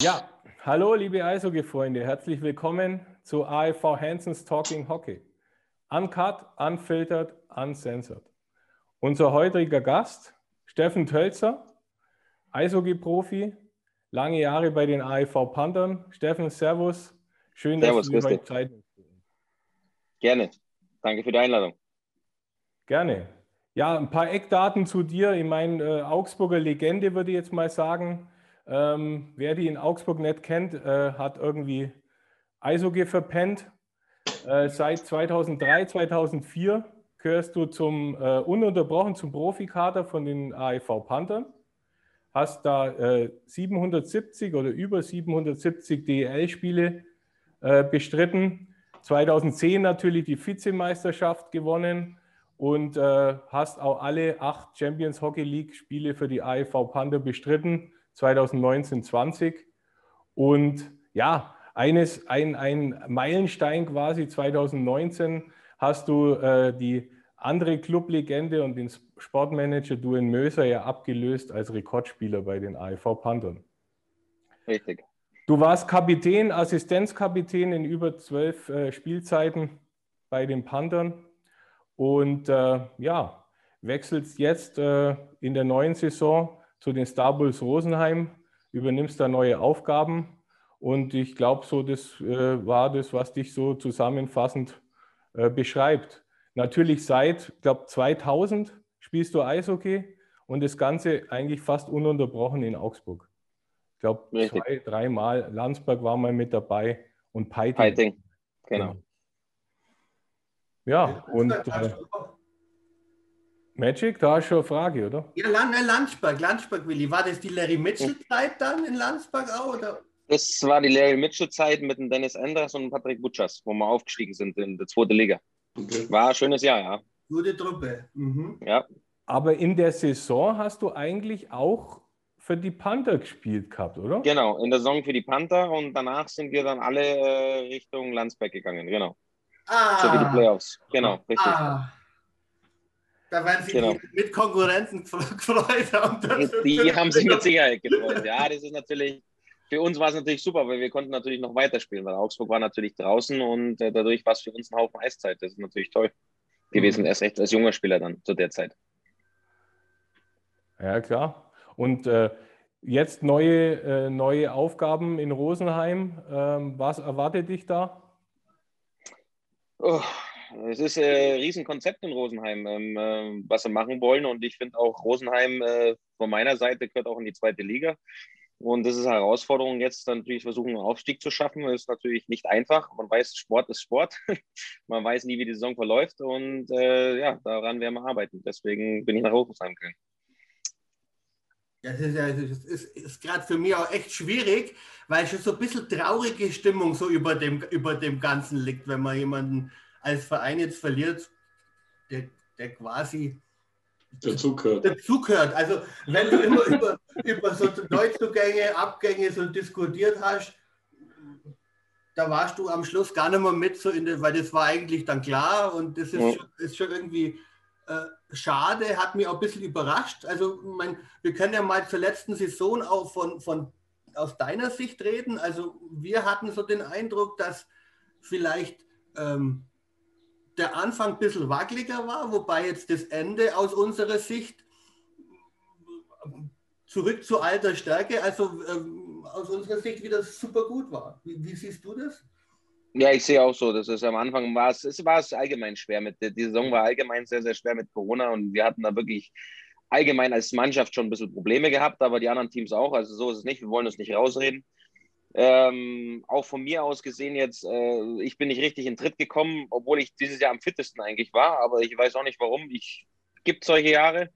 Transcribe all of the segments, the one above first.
Ja, hallo liebe Eishockey-Freunde, herzlich willkommen zu AFV Hansons Talking Hockey. Uncut, unfiltered, uncensored. Unser heutiger Gast, Steffen Tölzer, Eishockey-Profi, lange Jahre bei den AFV Panthern. Steffen, Servus, schön, Servus, dass du grüß heute Zeit nimmst. Gerne. Danke für die Einladung. Gerne. Ja, ein paar Eckdaten zu dir. Ich meine, äh, Augsburger Legende würde ich jetzt mal sagen. Ähm, wer die in Augsburg nicht kennt, äh, hat irgendwie Eishockey verpennt. Äh, seit 2003, 2004 gehörst du zum äh, ununterbrochen zum Profikader von den AEV Panthern. Hast da 770 oder über 770 DEL-Spiele äh, bestritten. 2010 natürlich die Vizemeisterschaft gewonnen und äh, hast auch alle acht Champions Hockey League Spiele für die AEV Panther bestritten. 2019-20. Und ja, eines, ein, ein Meilenstein quasi 2019 hast du äh, die andere Clublegende und den Sportmanager Duane Möser ja abgelöst als Rekordspieler bei den AEV Panthern. Richtig. Du warst Kapitän, Assistenzkapitän in über zwölf äh, Spielzeiten bei den Panthern und äh, ja, wechselst jetzt äh, in der neuen Saison zu den Star Bulls Rosenheim, übernimmst da neue Aufgaben. Und ich glaube, so das äh, war das, was dich so zusammenfassend äh, beschreibt. Natürlich seit, ich glaube, 2000 spielst du Eishockey und das Ganze eigentlich fast ununterbrochen in Augsburg. Ich glaube, zwei, dreimal. Landsberg war mal mit dabei und Peiting. Peiting, genau. genau. Ja, und äh, Magic, da hast du eine Frage, oder? Ja, äh, Landsberg, Landsberg, Willi. War das die Larry Mitchell-Zeit dann in Landsberg auch? Oder? Das war die Larry Mitchell-Zeit mit dem Dennis Enders und Patrick Butchers, wo wir aufgestiegen sind in der zweiten Liga. Okay. War ein schönes Jahr, ja. Gute Truppe. Mhm. Ja. Aber in der Saison hast du eigentlich auch für die Panther gespielt gehabt, oder? Genau, in der Saison für die Panther und danach sind wir dann alle äh, Richtung Landsberg gegangen, genau. Ah. So wie die Playoffs. Genau, richtig. Ah. Da werden sich genau. mit Konkurrenzen gefreut haben. Die haben sich mit Sicherheit gefreut. Ja, das ist natürlich, für uns war es natürlich super, weil wir konnten natürlich noch weiterspielen, weil Augsburg war natürlich draußen und äh, dadurch war es für uns ein Haufen Eiszeit. Das ist natürlich toll gewesen, mhm. erst recht als junger Spieler dann zu der Zeit. Ja, klar. Und äh, jetzt neue, äh, neue Aufgaben in Rosenheim. Ähm, was erwartet dich da? Oh, es ist ein äh, Riesenkonzept in Rosenheim, ähm, äh, was sie machen wollen. Und ich finde auch Rosenheim äh, von meiner Seite gehört auch in die zweite Liga. Und das ist eine Herausforderung, jetzt natürlich versuchen, einen Aufstieg zu schaffen. Das ist natürlich nicht einfach. Man weiß, Sport ist Sport. Man weiß nie, wie die Saison verläuft. Und äh, ja, daran werden wir arbeiten. Deswegen bin ich nach Rosenheim gegangen. Das ist, ja, das ist, ist gerade für mich auch echt schwierig, weil schon so ein bisschen traurige Stimmung so über dem, über dem Ganzen liegt, wenn man jemanden als Verein jetzt verliert, der, der quasi dazugehört. dazugehört. Also wenn du immer über, über so Neuzugänge, Abgänge so diskutiert hast, da warst du am Schluss gar nicht mehr mit, so in der, weil das war eigentlich dann klar und das ist, ja. schon, ist schon irgendwie äh, schade, hat mich auch ein bisschen überrascht. Also mein, wir können ja mal zur letzten Saison auch von, von aus deiner Sicht reden. Also wir hatten so den Eindruck, dass vielleicht ähm, der Anfang ein bisschen wackeliger war, wobei jetzt das Ende aus unserer Sicht zurück zu alter Stärke, also ähm, aus unserer Sicht wieder super gut war. Wie, wie, siehst du das? Ja, ich sehe auch so, dass es am Anfang war es, es war es allgemein schwer mit, die Saison war allgemein sehr, sehr schwer mit Corona und wir hatten da wirklich allgemein als Mannschaft schon ein bisschen Probleme gehabt, aber die anderen Teams auch, also so ist es nicht, wir wollen uns nicht rausreden. Ähm, auch von mir aus gesehen jetzt, äh, ich bin nicht richtig in Tritt gekommen, obwohl ich dieses Jahr am fittesten eigentlich war, aber ich weiß auch nicht warum. Ich gibt solche Jahre.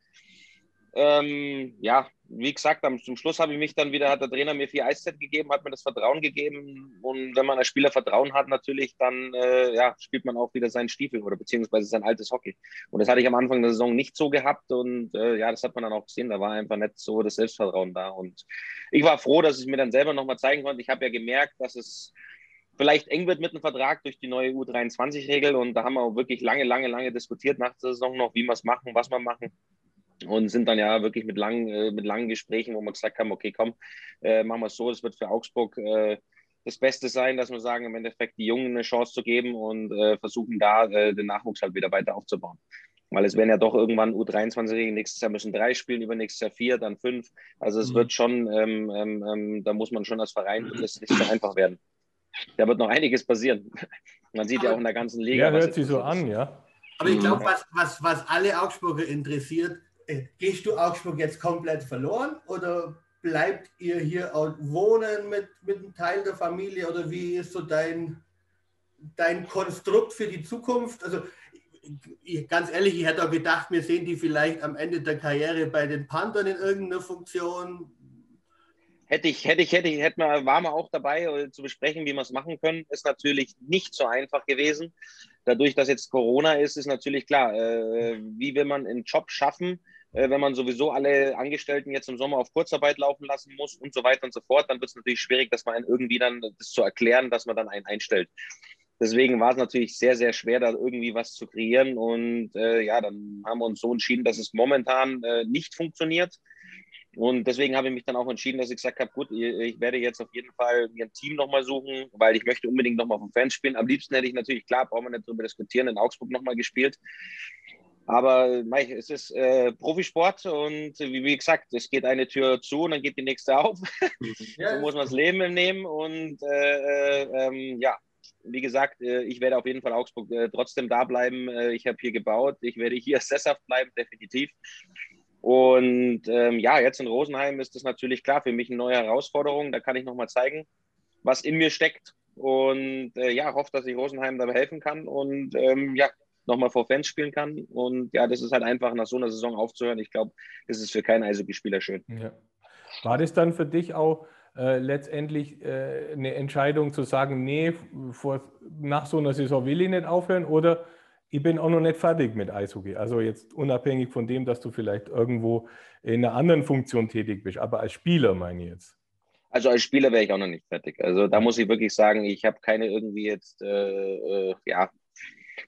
Ähm, ja, wie gesagt, am, zum Schluss habe ich mich dann wieder, hat der Trainer mir viel Eiszeit gegeben, hat mir das Vertrauen gegeben. Und wenn man als Spieler Vertrauen hat, natürlich, dann äh, ja, spielt man auch wieder seinen Stiefel oder beziehungsweise sein altes Hockey. Und das hatte ich am Anfang der Saison nicht so gehabt. Und äh, ja, das hat man dann auch gesehen. Da war einfach nicht so das Selbstvertrauen da. Und ich war froh, dass ich mir dann selber nochmal zeigen konnte. Ich habe ja gemerkt, dass es vielleicht eng wird mit dem Vertrag durch die neue U23-Regel. Und da haben wir auch wirklich lange, lange, lange diskutiert nach der Saison noch, wie wir es machen, was wir machen. Und sind dann ja wirklich mit langen, äh, mit langen Gesprächen, wo wir gesagt haben, okay, komm, äh, machen wir es so, es wird für Augsburg äh, das Beste sein, dass wir sagen, im Endeffekt die Jungen eine Chance zu geben und äh, versuchen da äh, den Nachwuchs halt wieder weiter aufzubauen. Weil es werden ja doch irgendwann U23 nächstes Jahr müssen drei spielen, übernächstes Jahr vier, dann fünf. Also es mhm. wird schon, ähm, ähm, ähm, da muss man schon als Verein, das nicht so einfach werden. Da wird noch einiges passieren. Man sieht aber, ja auch in der ganzen Liga. Ja, hört sich so an, ja. Aber ich glaube, was, was, was alle Augsburger interessiert, gehst du Augsburg jetzt komplett verloren oder bleibt ihr hier auch wohnen mit, mit einem Teil der Familie oder wie ist so dein, dein Konstrukt für die Zukunft? Also ganz ehrlich, ich hätte auch gedacht, wir sehen die vielleicht am Ende der Karriere bei den Panthern in irgendeiner Funktion. Hätte ich, hätte ich, hätte ich, hätte man, war man auch dabei äh, zu besprechen, wie wir es machen können. Ist natürlich nicht so einfach gewesen. Dadurch, dass jetzt Corona ist, ist natürlich klar, äh, wie will man einen Job schaffen, äh, wenn man sowieso alle Angestellten jetzt im Sommer auf Kurzarbeit laufen lassen muss und so weiter und so fort, dann wird es natürlich schwierig, dass man irgendwie dann das zu erklären, dass man dann einen einstellt. Deswegen war es natürlich sehr, sehr schwer, da irgendwie was zu kreieren. Und äh, ja, dann haben wir uns so entschieden, dass es momentan äh, nicht funktioniert. Und deswegen habe ich mich dann auch entschieden, dass ich gesagt habe, gut, ich werde jetzt auf jeden Fall mir ein Team nochmal suchen, weil ich möchte unbedingt nochmal vom Fans spielen. Am liebsten hätte ich natürlich, klar, brauchen wir nicht darüber diskutieren, in Augsburg nochmal gespielt. Aber es ist äh, Profisport und wie, wie, gesagt, es geht eine Tür zu und dann geht die nächste auf. Ja. so muss man das Leben nehmen und äh, äh, ähm, ja, wie gesagt, äh, ich werde auf jeden Fall Augsburg äh, trotzdem da bleiben. Äh, ich habe hier gebaut, ich werde hier sesshaft bleiben, definitiv. Und ähm, ja, jetzt in Rosenheim ist das natürlich klar für mich eine neue Herausforderung. Da kann ich nochmal zeigen, was in mir steckt. Und äh, ja, hoffe, dass ich Rosenheim dabei helfen kann und ähm, ja, nochmal vor Fans spielen kann. Und ja, das ist halt einfach nach so einer Saison aufzuhören. Ich glaube, das ist für keinen Eishockeyspieler schön. Ja. War das dann für dich auch äh, letztendlich äh, eine Entscheidung zu sagen, nee, vor, nach so einer Saison will ich nicht aufhören oder ich bin auch noch nicht fertig mit Eishockey. Also jetzt unabhängig von dem, dass du vielleicht irgendwo in einer anderen Funktion tätig bist, aber als Spieler meine ich jetzt. Also als Spieler wäre ich auch noch nicht fertig. Also da muss ich wirklich sagen, ich habe keine irgendwie jetzt äh, äh ja,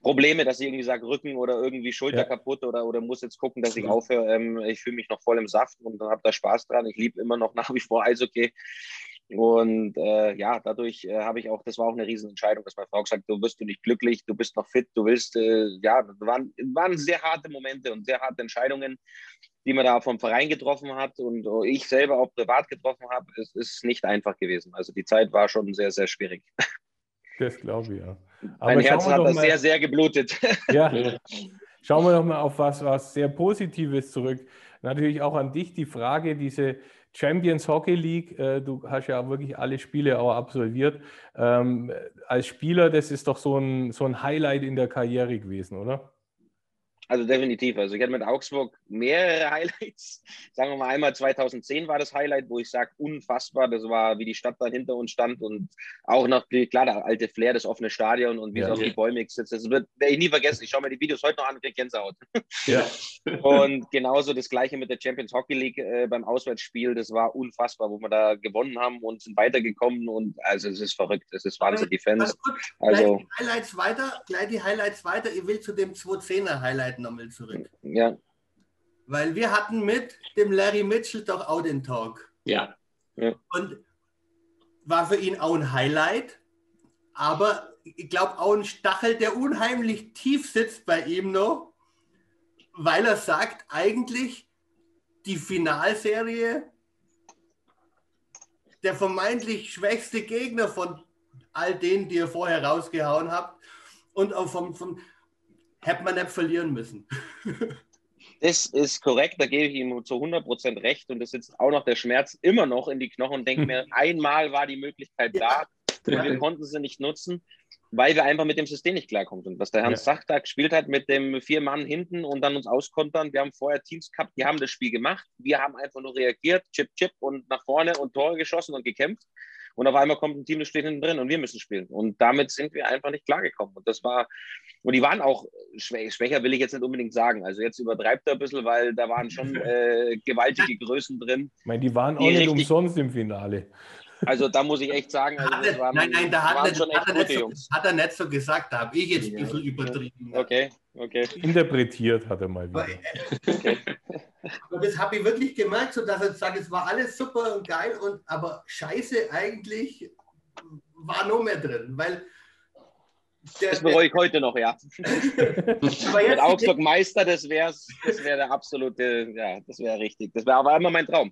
Probleme, dass ich irgendwie sage, Rücken oder irgendwie Schulter ja. kaputt oder, oder muss jetzt gucken, dass ich aufhöre. Ähm, ich fühle mich noch voll im Saft und habe da Spaß dran. Ich liebe immer noch nach wie vor Eishockey. Und äh, ja, dadurch äh, habe ich auch, das war auch eine Riesenentscheidung, dass meine Frau gesagt hat, du wirst du nicht glücklich, du bist noch fit, du willst, äh, ja, waren, waren sehr harte Momente und sehr harte Entscheidungen, die man da vom Verein getroffen hat und ich selber auch privat getroffen habe. Es ist nicht einfach gewesen. Also die Zeit war schon sehr, sehr schwierig. Das glaube ich, ja. Aber mein Herz hat da sehr, sehr geblutet. Ja, schauen wir doch mal auf was, was sehr Positives zurück. Natürlich auch an dich die Frage, diese Champions Hockey League, äh, du hast ja wirklich alle Spiele auch absolviert. Ähm, als Spieler, das ist doch so ein, so ein Highlight in der Karriere gewesen, oder? Also definitiv. Also ich hatte mit Augsburg mehrere Highlights. Sagen wir mal einmal 2010 war das Highlight, wo ich sage, unfassbar. Das war, wie die Stadt da hinter uns stand und auch noch, klar, der alte Flair, das offene Stadion und wie ja, es auf die Bäume ist. Das wird, werde ich nie vergessen. Ich schaue mir die Videos heute noch an und kriege Gänsehaut. Ja. und genauso das Gleiche mit der Champions Hockey League äh, beim Auswärtsspiel. Das war unfassbar, wo wir da gewonnen haben und sind weitergekommen und also es ist verrückt. Es ist Wahnsinn, die Fans. Also, gleich die Highlights weiter, gleich die Highlights weiter. Ich will zu dem 210er Highlight Zeit nochmal zurück. Ja. Weil wir hatten mit dem Larry Mitchell doch auch den Talk. Ja. ja. Und war für ihn auch ein Highlight, aber ich glaube auch ein Stachel, der unheimlich tief sitzt bei ihm noch, weil er sagt, eigentlich die Finalserie, der vermeintlich schwächste Gegner von all denen, die ihr vorher rausgehauen habt, und auch vom, vom hätte man nicht verlieren müssen. Das ist korrekt, da gebe ich ihm zu 100% recht und es sitzt auch noch der Schmerz immer noch in die Knochen und denke mir, einmal war die Möglichkeit da und wir konnten sie nicht nutzen, weil wir einfach mit dem System nicht klarkommen sind. Was der Herr ja. Sach da gespielt hat mit dem vier Mann hinten und dann uns auskontern, wir haben vorher Teams gehabt, die haben das Spiel gemacht, wir haben einfach nur reagiert, chip, chip und nach vorne und Tore geschossen und gekämpft und auf einmal kommt ein Team, das steht hinten drin und wir müssen spielen. Und damit sind wir einfach nicht klargekommen. Und das war, und die waren auch schwä schwächer, will ich jetzt nicht unbedingt sagen. Also jetzt übertreibt er ein bisschen, weil da waren schon äh, gewaltige Größen drin. Ich meine, die waren die auch nicht umsonst im Finale. Also da muss ich echt sagen, also das waren, nein, nein, da hat, er, schon hat, er nicht so, hat er nicht so gesagt, da habe ich jetzt ein bisschen übertrieben. Okay, okay. Interpretiert hat er mal wieder. Okay. Aber das habe ich wirklich gemerkt, so dass er sagt, es war alles super und geil, und aber scheiße eigentlich war noch mehr drin, weil der, das bereue ich heute noch, ja. Mit Augsburg Meister, das wäre das wär der absolute, ja, das wäre richtig. Das wäre aber immer mein Traum.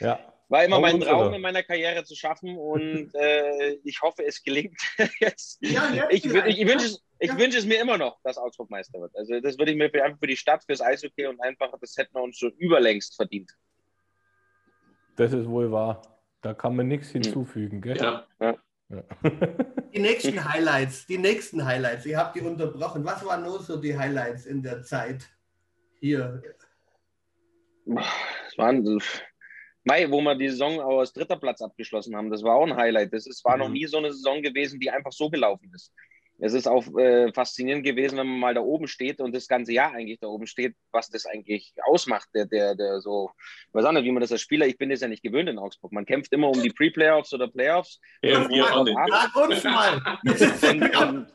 Ja. War immer mein Traum in meiner Karriere zu schaffen und äh, ich hoffe, es gelingt jetzt. Ja, ich, ich, ich wünsche es, ja. wünsche es mir immer noch, dass Augsburg Meister wird. Also das würde ich mir für, einfach für die Stadt, fürs Eishockey und einfach, das hätten wir uns schon überlängst verdient. Das ist wohl wahr. Da kann man nichts hm. hinzufügen, gell? Ja. ja. ja. Die nächsten Highlights, die nächsten Highlights. Ihr habt die unterbrochen. Was waren nur so die Highlights in der Zeit hier? Es waren Mai, wo wir die Saison aus dritter Platz abgeschlossen haben, das war auch ein Highlight. Das ist, war mhm. noch nie so eine Saison gewesen, die einfach so gelaufen ist es ist auch äh, faszinierend gewesen, wenn man mal da oben steht und das ganze Jahr eigentlich da oben steht, was das eigentlich ausmacht, der, der, der so, ich weiß auch nicht, wie man das als Spieler, ich bin das ja nicht gewöhnt in Augsburg. Man kämpft immer um die Pre-Playoffs oder Playoffs. Ja, wir und, und, und,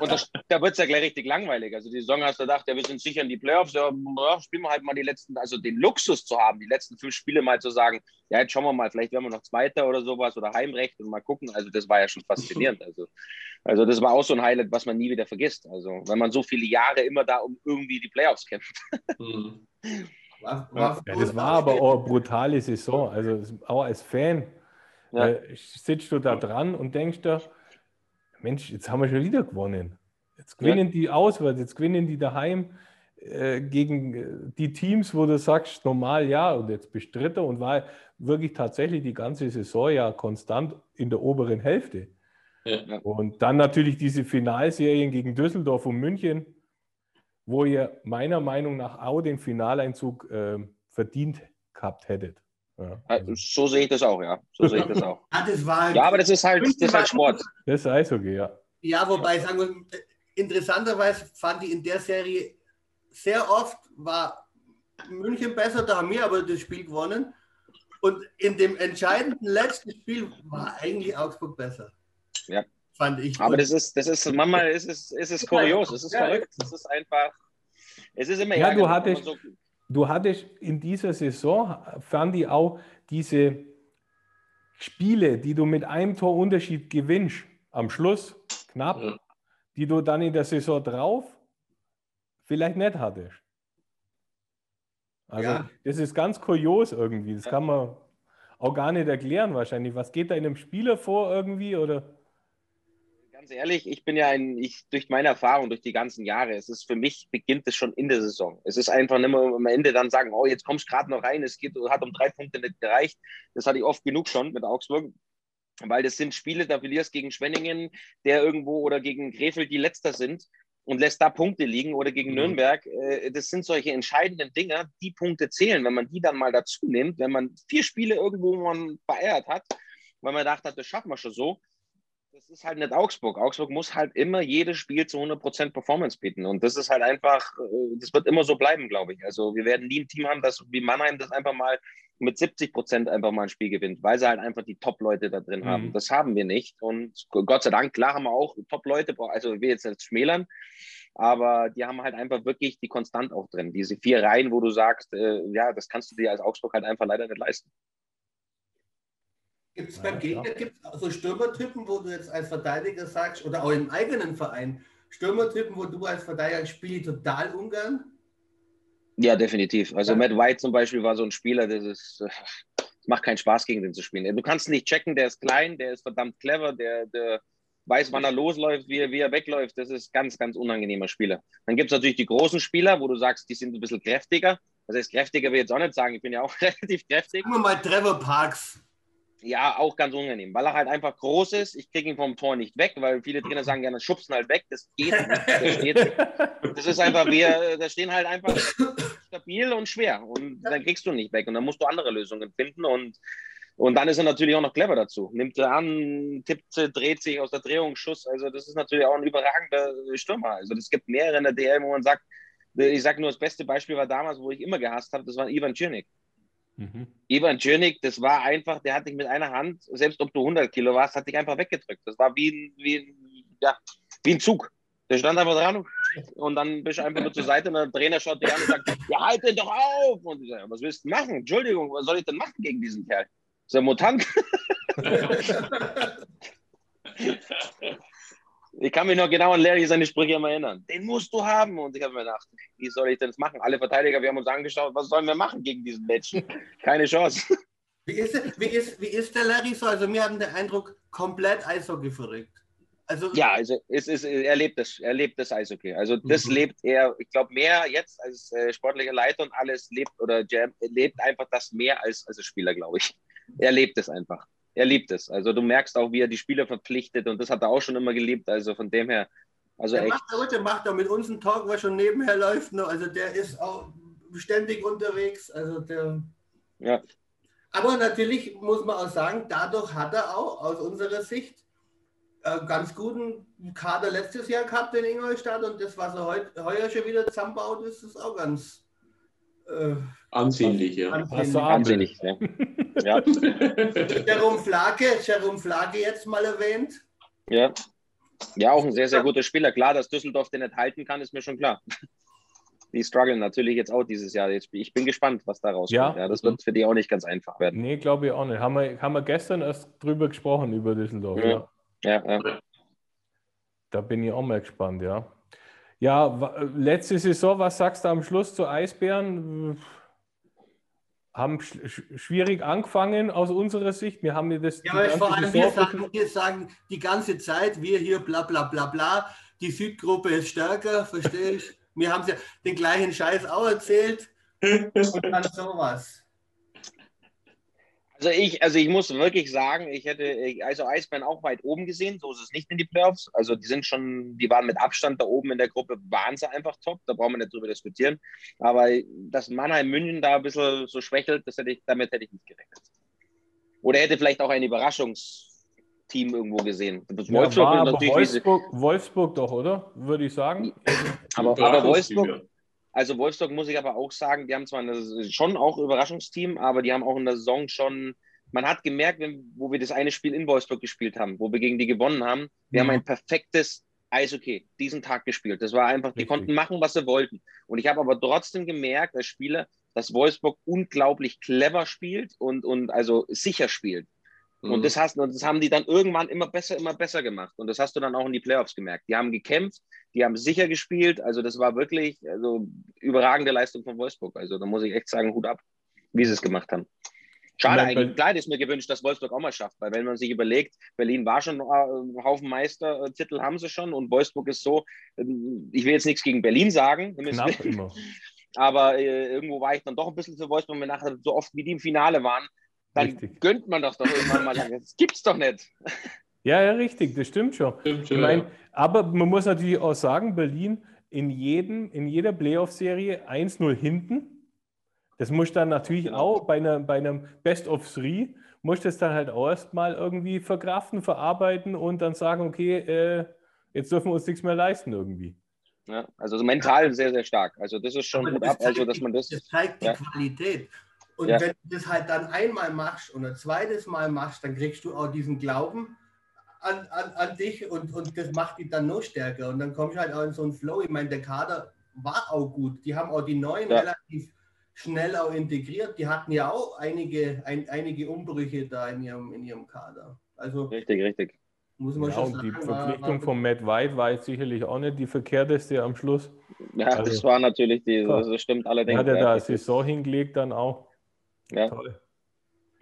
und da, da wird es ja gleich richtig langweilig. Also die Saison hast du gedacht, ja, wir sind sicher in die Playoffs, ja, spielen wir halt mal die letzten, also den Luxus zu haben, die letzten fünf Spiele mal zu sagen, ja, jetzt schauen wir mal, vielleicht werden wir noch Zweiter oder sowas oder Heimrecht und mal gucken. Also das war ja schon faszinierend. Also, also das war auch so ein Highlight, was man nie wieder vergisst. Also wenn man so viele Jahre immer da um irgendwie die Playoffs kämpft. Mhm. ja, das war aber auch eine brutale Saison. Also auch als Fan ja. äh, sitzt du da dran und denkst dir, Mensch, jetzt haben wir schon wieder gewonnen. Jetzt gewinnen ja. die auswärts, jetzt gewinnen die daheim äh, gegen äh, die Teams, wo du sagst, normal ja, und jetzt bist Dritter und war wirklich tatsächlich die ganze Saison ja konstant in der oberen Hälfte. Ja. Und dann natürlich diese Finalserien gegen Düsseldorf und München, wo ihr meiner Meinung nach auch den Finaleinzug äh, verdient gehabt hättet. Ja, also. So sehe ich das auch, ja. So sehe ich das auch. ja, das war ja, aber das ist halt, das ist halt Sport. Das ist Eishockey, ja. Ja, wobei, sagen wir, interessanterweise fand ich in der Serie sehr oft war München besser, da haben wir aber das Spiel gewonnen. Und in dem entscheidenden letzten Spiel war eigentlich Augsburg besser. Ja. Fand ich. Aber das ist, das ist, manchmal ist es, ist es kurios, es ist ja, verrückt. Es ist einfach, es ist immer Ja, du hattest, so du hattest in dieser Saison, fand ich auch diese Spiele, die du mit einem Torunterschied gewinnst, am Schluss knapp, ja. die du dann in der Saison drauf vielleicht nicht hattest. Also ja. das ist ganz kurios irgendwie. Das kann man auch gar nicht erklären wahrscheinlich. Was geht da in einem Spieler vor irgendwie oder? Ganz ehrlich, ich bin ja ein, ich durch meine Erfahrung, durch die ganzen Jahre, es ist für mich beginnt es schon in der Saison. Es ist einfach nicht mehr am Ende dann sagen, oh, jetzt kommst du gerade noch rein, es geht, hat um drei Punkte nicht gereicht. Das hatte ich oft genug schon mit Augsburg. Weil das sind Spiele, da verlierst gegen Schwenningen, der irgendwo oder gegen Krefeld, die letzter sind und lässt da Punkte liegen oder gegen mhm. Nürnberg. Äh, das sind solche entscheidenden Dinge, die Punkte zählen, wenn man die dann mal dazu nimmt, wenn man vier Spiele irgendwo man verehrt hat, weil man gedacht hat, das schaffen wir schon so. Das ist halt nicht Augsburg. Augsburg muss halt immer jedes Spiel zu 100% Performance bieten. Und das ist halt einfach, äh, das wird immer so bleiben, glaube ich. Also wir werden nie ein Team haben, das wie Mannheim das einfach mal mit 70 Prozent einfach mal ein Spiel gewinnt, weil sie halt einfach die Top-Leute da drin mhm. haben. Das haben wir nicht. Und Gott sei Dank, klar haben wir auch Top-Leute, also ich will jetzt nicht schmälern, aber die haben halt einfach wirklich die Konstant auch drin. Diese vier Reihen, wo du sagst, äh, ja, das kannst du dir als Augsburg halt einfach leider nicht leisten. Gibt es beim Gegner gibt's so Stürmertypen, wo du jetzt als Verteidiger sagst, oder auch im eigenen Verein, Stürmertypen, wo du als Verteidiger spielst total ungern? Ja, definitiv. Also ja. Matt White zum Beispiel war so ein Spieler, das ist, es macht keinen Spaß, gegen den zu spielen. Du kannst nicht checken, der ist klein, der ist verdammt clever, der, der weiß, wann er losläuft, wie er, wie er wegläuft. Das ist ganz, ganz unangenehmer Spieler. Dann gibt es natürlich die großen Spieler, wo du sagst, die sind ein bisschen kräftiger. Das heißt, kräftiger will ich jetzt auch nicht sagen, ich bin ja auch relativ kräftig. Sagen wir mal Trevor Parks. Ja, auch ganz unangenehm, weil er halt einfach groß ist. Ich kriege ihn vom Tor nicht weg, weil viele Trainer sagen, dann schubsen halt weg. Das geht nicht. Das, ist einfach, wir, da stehen halt einfach stabil und schwer. Und dann kriegst du nicht weg. Und dann musst du andere Lösungen finden. Und, und dann ist er natürlich auch noch clever dazu. Nimmt er an, tippt, dreht sich aus der Drehung, Schuss. Also, das ist natürlich auch ein überragender Stürmer. Also, es gibt mehrere in der DL, wo man sagt, ich sage nur, das beste Beispiel war damals, wo ich immer gehasst habe, das war Ivan Czernik. Mhm. Ivan Djörnik, das war einfach, der hat dich mit einer Hand, selbst ob du 100 Kilo warst, hat dich einfach weggedrückt. Das war wie ein, wie ein, ja, wie ein Zug. Der stand einfach dran und dann bist du einfach nur zur Seite und der Trainer schaut dir an und sagt, ja, halt den doch auf. Und ich sage, was willst du machen? Entschuldigung, was soll ich denn machen gegen diesen Kerl? Ist er Mutant? ich kann mich noch genau an Larry seine Sprüche immer erinnern. Den musst du haben. Und ich habe mir gedacht, wie soll ich denn das machen? Alle Verteidiger, wir haben uns angeschaut, was sollen wir machen gegen diesen Menschen? Keine Chance. Wie ist, wie, ist, wie ist der Larry so? Also, wir haben den Eindruck, komplett Eishockey verrückt. Also, ja, also es ist, er lebt das, er lebt das Eishockey. Also das mhm. lebt er, ich glaube, mehr jetzt als äh, sportlicher Leiter und alles lebt oder Jam, lebt einfach das mehr als, als Spieler, glaube ich. Er lebt es einfach er liebt es. Also du merkst auch, wie er die Spieler verpflichtet und das hat er auch schon immer geliebt. Also von dem her, also der echt. Macht heute macht er mit uns einen Talk, was schon nebenher läuft. Ne? Also der ist auch ständig unterwegs. Also der. Ja. Aber natürlich muss man auch sagen, dadurch hat er auch aus unserer Sicht äh, ganz guten Kader letztes Jahr gehabt in Ingolstadt und das, was er heut, heuer schon wieder zusammenbaut, ist, ist auch ganz äh, ansehnlich, ja. Ansehnlich, ansehnlich ja. ja. Jerome Flake, Jerome Flake jetzt mal erwähnt. Ja. Ja, auch ein sehr, sehr guter Spieler. Klar, dass Düsseldorf den nicht halten kann, ist mir schon klar. Die strugglen natürlich jetzt auch dieses Jahr. Ich bin gespannt, was da rauskommt. Ja. ja das wird für die auch nicht ganz einfach werden. Nee, glaube ich auch nicht. Haben wir, haben wir gestern erst drüber gesprochen, über Düsseldorf. Ja. Ja. ja. Da bin ich auch mal gespannt, ja. Ja, letzte Saison, was sagst du am Schluss zu Eisbären? Haben schwierig angefangen aus unserer Sicht. Wir haben das. Ja, aber vor allem wir sagen, wir sagen die ganze Zeit, wir hier bla bla bla bla, die Südgruppe ist stärker, verstehe ich. Wir haben ja den gleichen Scheiß auch erzählt und dann sowas. Also ich, also ich muss wirklich sagen, ich hätte also Eisbären auch weit oben gesehen, so ist es nicht in die Playoffs. Also die sind schon, die waren mit Abstand da oben in der Gruppe, waren sie einfach top, da brauchen wir nicht drüber diskutieren. Aber dass Mannheim München da ein bisschen so schwächelt, das hätte ich, damit hätte ich nicht gerechnet. Oder hätte vielleicht auch ein Überraschungsteam irgendwo gesehen. Ja, Wolfsburg, war aber Wolfsburg, Wolfsburg doch, oder? Würde ich sagen. Aber, aber Wolfsburg, also Wolfsburg muss ich aber auch sagen, die haben zwar eine, schon auch Überraschungsteam, aber die haben auch in der Saison schon, man hat gemerkt, wenn, wo wir das eine Spiel in Wolfsburg gespielt haben, wo wir gegen die gewonnen haben, wir mhm. haben ein perfektes Eishockey diesen Tag gespielt. Das war einfach, die Richtig. konnten machen, was sie wollten. Und ich habe aber trotzdem gemerkt als Spieler, dass Wolfsburg unglaublich clever spielt und, und also sicher spielt. Und, mhm. das hast, und das haben die dann irgendwann immer besser, immer besser gemacht. Und das hast du dann auch in die Playoffs gemerkt. Die haben gekämpft, die haben sicher gespielt. Also das war wirklich also, überragende Leistung von Wolfsburg. Also da muss ich echt sagen, Hut ab, wie sie es gemacht haben. Schade eigentlich. Klar, ist mir gewünscht, dass Wolfsburg auch mal schafft, weil wenn man sich überlegt, Berlin war schon ein äh, Haufen Meistertitel, haben sie schon und Wolfsburg ist so, ähm, ich will jetzt nichts gegen Berlin sagen, aber äh, irgendwo war ich dann doch ein bisschen für Wolfsburg, wenn nachher so oft wie die im Finale waren, dann richtig. gönnt man das doch irgendwann mal. Das gibt's doch nicht. Ja, ja, richtig, das stimmt schon. Stimmt schon ich mein, ja. Aber man muss natürlich auch sagen, Berlin in, jedem, in jeder Playoff-Serie 1-0 hinten. Das muss dann natürlich genau. auch bei, einer, bei einem Best of Three, muss das dann halt auch erstmal irgendwie verkraften, verarbeiten und dann sagen, okay, äh, jetzt dürfen wir uns nichts mehr leisten irgendwie. Ja, also mental sehr, sehr stark. Also das ist schon gut ab, also dass man das. Das zeigt die ja. Qualität. Und ja. wenn du das halt dann einmal machst und ein zweites Mal machst, dann kriegst du auch diesen Glauben an, an, an dich und, und das macht dich dann noch stärker. Und dann kommst du halt auch in so einen Flow. Ich meine, der Kader war auch gut. Die haben auch die Neuen ja. relativ schnell auch integriert. Die hatten ja auch einige, ein, einige Umbrüche da in ihrem, in ihrem Kader. Also, richtig, richtig. Muss man ja, schon sagen, die Verpflichtung war, war von Matt White war jetzt sicherlich auch nicht die verkehrteste am Schluss. Ja, also, das war natürlich die, das stimmt allerdings. Hat er da Saison hingelegt dann auch. Ja. Toll.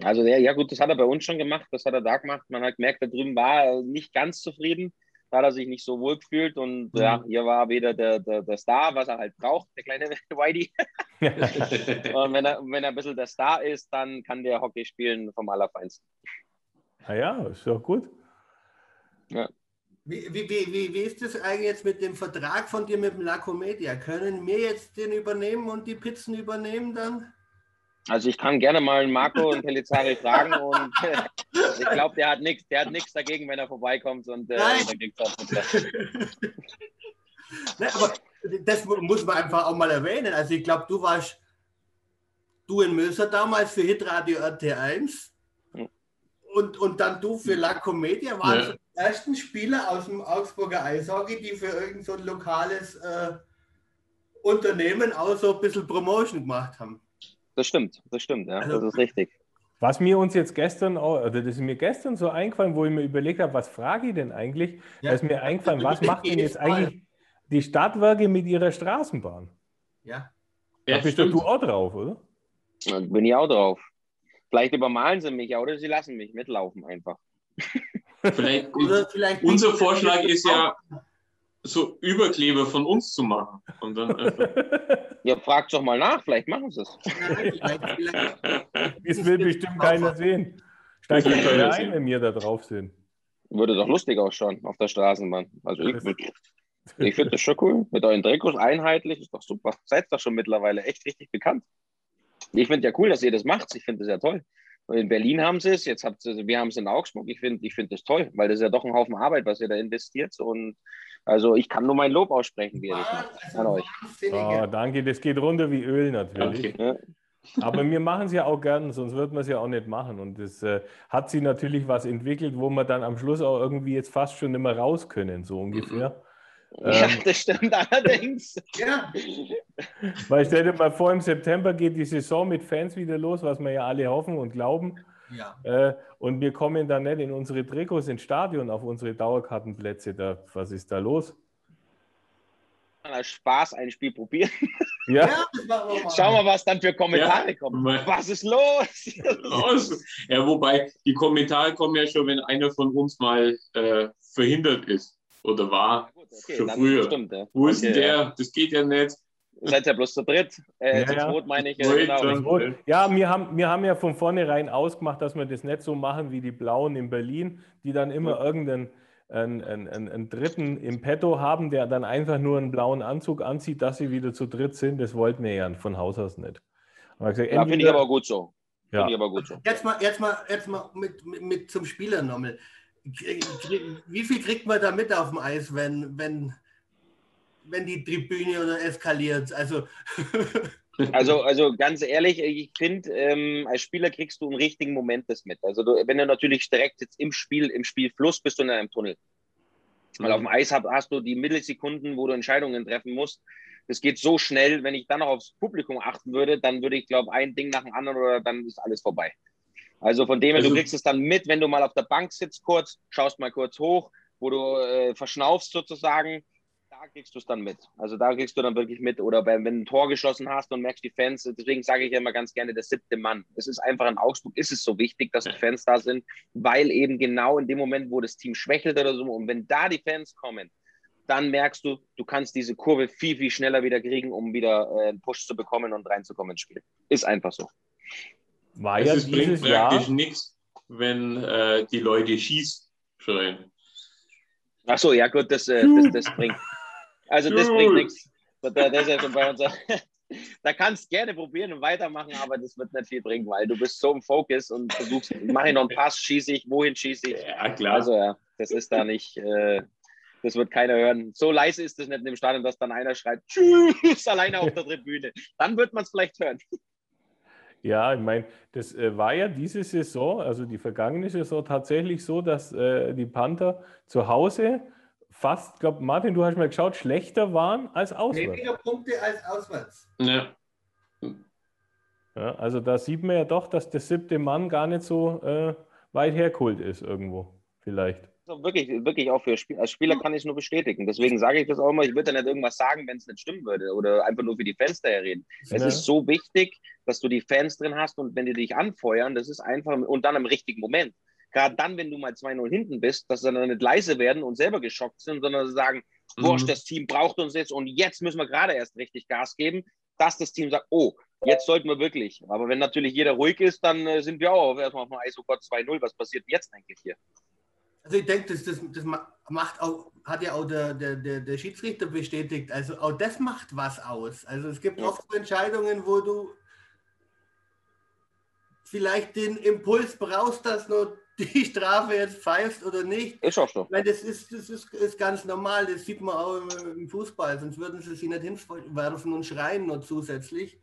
Also der, ja gut, das hat er bei uns schon gemacht, das hat er da gemacht. Man hat gemerkt, da drüben war er nicht ganz zufrieden, da hat er sich nicht so wohl gefühlt und mhm. ja, hier war wieder der, der, der Star, was er halt braucht, der kleine Whitey. und wenn er, wenn er ein bisschen der Star ist, dann kann der Hockey spielen vom Allerfeinsten. Ah ja, ist doch gut. Ja. Wie, wie, wie, wie ist das eigentlich jetzt mit dem Vertrag von dir mit dem La Comedia? Können wir jetzt den übernehmen und die Pizzen übernehmen dann? Also ich kann gerne mal Marco und Pelizari fragen und ich glaube, der hat nichts, der hat nichts dagegen, wenn er vorbeikommt und äh, Nein. ne, aber das muss man einfach auch mal erwähnen. Also ich glaube, du warst, du in Möser damals für Hitradio RT1 und, und dann du für La Comedia waren ja. die ersten Spieler aus dem Augsburger Eishockey, die für irgendein so lokales äh, Unternehmen auch so ein bisschen Promotion gemacht haben. Das stimmt, das stimmt, ja, also, das ist richtig. Was mir uns jetzt gestern, oder das ist mir gestern so eingefallen, wo ich mir überlegt habe, was frage ich denn eigentlich? Ja. Da ist mir eingefallen, was macht denn jetzt eigentlich die Stadtwerke mit ihrer Straßenbahn? Ja. Da bist du auch drauf, oder? Da bin ich auch drauf. Vielleicht übermalen sie mich oder sie lassen mich mitlaufen einfach. Vielleicht, vielleicht unser Vorschlag ist ja, so Überkleber von uns zu machen. Und dann ja, fragt doch mal nach, vielleicht machen sie es. Das will bestimmt keiner sehen. Steigt ja keiner ein, wenn wir da drauf sind. Würde doch lustig ausschauen auf der Straßenbahn. Also ich, ich finde das schon cool. Mit euren Trikots einheitlich, ist doch super. Seid doch schon mittlerweile echt richtig bekannt. Ich finde ja cool, dass ihr das macht. Ich finde das ja toll. In Berlin haben sie es, jetzt habt ihr, wir haben es in Augsburg. Ich finde ich find das toll, weil das ist ja doch ein Haufen Arbeit, was ihr da investiert. Und also ich kann nur mein Lob aussprechen, wie ihr das. An euch. Oh, danke, das geht runter wie Öl natürlich. Okay. Aber wir machen es ja auch gern, sonst würden wir es ja auch nicht machen. Und es äh, hat sich natürlich was entwickelt, wo wir dann am Schluss auch irgendwie jetzt fast schon nicht mehr raus können, so ungefähr. Ja, ähm, das stimmt allerdings. ja. Weil stell dir mal vor, im September geht die Saison mit Fans wieder los, was wir ja alle hoffen und glauben. Ja. Äh, und wir kommen dann nicht in unsere Trikots ins Stadion, auf unsere Dauerkartenplätze. Da, was ist da los? Als Spaß ein Spiel probieren. Ja. ja Schauen wir, was dann für Kommentare ja. kommen. Was ist los? ja, wobei die Kommentare kommen ja schon, wenn einer von uns mal äh, verhindert ist oder war. Ja, gut, okay, schon früher. Stimmt, ja. Wo ist okay, der? Das geht ja nicht. Seid ja bloß zu dritt. Äh, ja, zu ja. zweit meine ich. Äh, genau. Ja, wir haben, wir haben ja von vornherein ausgemacht, dass wir das nicht so machen wie die Blauen in Berlin, die dann immer ja. irgendeinen einen, einen, einen, Dritten im Petto haben, der dann einfach nur einen blauen Anzug anzieht, dass sie wieder zu dritt sind. Das wollten wir ja von Haus aus nicht. Gesagt, ja, finde ich aber gut so. Ja. Ich aber gut so. Jetzt mal, jetzt mal, jetzt mal mit, mit, mit zum Spieler nochmal. Wie viel kriegt man da mit auf dem Eis, wenn, wenn wenn die Tribüne oder eskaliert. Also. Also, also ganz ehrlich, ich finde, ähm, als Spieler kriegst du im richtigen Moment das mit. Also du, wenn du natürlich direkt jetzt im Spiel, im Spielfluss bist du in einem Tunnel. Weil mhm. auf dem Eis hast, hast du die Millisekunden, wo du Entscheidungen treffen musst. Das geht so schnell, wenn ich dann noch aufs Publikum achten würde, dann würde ich, glaube ein Ding nach dem anderen oder dann ist alles vorbei. Also von dem her, also, du kriegst es dann mit, wenn du mal auf der Bank sitzt kurz, schaust mal kurz hoch, wo du äh, verschnaufst sozusagen da kriegst du es dann mit. Also da kriegst du dann wirklich mit. Oder wenn, wenn du ein Tor geschossen hast und merkst die Fans, deswegen sage ich ja immer ganz gerne der siebte Mann. Es ist einfach in Augsburg, ist es so wichtig, dass die Fans da sind, weil eben genau in dem Moment, wo das Team schwächelt oder so, und wenn da die Fans kommen, dann merkst du, du kannst diese Kurve viel, viel schneller wieder kriegen, um wieder äh, einen Push zu bekommen und reinzukommen ins Spiel. Ist einfach so. War ja es bringt praktisch nichts, wenn äh, die Leute schießen schreien. Ach so, ja gut, das, äh, das, das bringt. Also das bringt nichts. Da kannst du gerne probieren und weitermachen, aber das wird nicht viel bringen, weil du bist so im Fokus und versuchst, mache ich noch einen Pass, schieße ich, wohin schieße ich. Ja, klar. Also ja, das ist da nicht, äh, das wird keiner hören. So leise ist es nicht im Stadion, dass dann einer schreit, tschüss, alleine auf der Tribüne. Dann wird man es vielleicht hören. Ja, ich meine, das äh, war ja diese Saison, also die vergangene Saison tatsächlich so, dass äh, die Panther zu Hause fast, glaube Martin, du hast mal geschaut, schlechter waren als auswärts. Weniger Punkte als auswärts. Ja. ja. Also da sieht man ja doch, dass der siebte Mann gar nicht so äh, weit hergeholt ist irgendwo, vielleicht. Also wirklich, wirklich auch für Spiel, als Spieler kann ich es nur bestätigen. Deswegen sage ich das auch immer, ich würde ja nicht irgendwas sagen, wenn es nicht stimmen würde oder einfach nur für die Fans daher reden. Ja. Es ist so wichtig, dass du die Fans drin hast und wenn die dich anfeuern, das ist einfach und dann im richtigen Moment gerade dann, wenn du mal 2-0 hinten bist, dass sie dann nicht leise werden und selber geschockt sind, sondern sagen, wurscht, mhm. das Team braucht uns jetzt und jetzt müssen wir gerade erst richtig Gas geben, dass das Team sagt, oh, jetzt sollten wir wirklich. Aber wenn natürlich jeder ruhig ist, dann äh, sind wir auch erstmal auf dem Eis, oh Gott, 2-0, was passiert jetzt eigentlich hier? Also ich denke, das, das, das macht auch, hat ja auch der, der, der, der Schiedsrichter bestätigt. Also auch das macht was aus. Also es gibt ja. oft Entscheidungen, wo du vielleicht den Impuls brauchst, dass nur die Strafe jetzt pfeifst oder nicht. Ist auch so. Weil das ist, das ist, ist ganz normal, das sieht man auch im, Fußball, sonst würden sie sich nicht hinwerfen und schreien nur zusätzlich.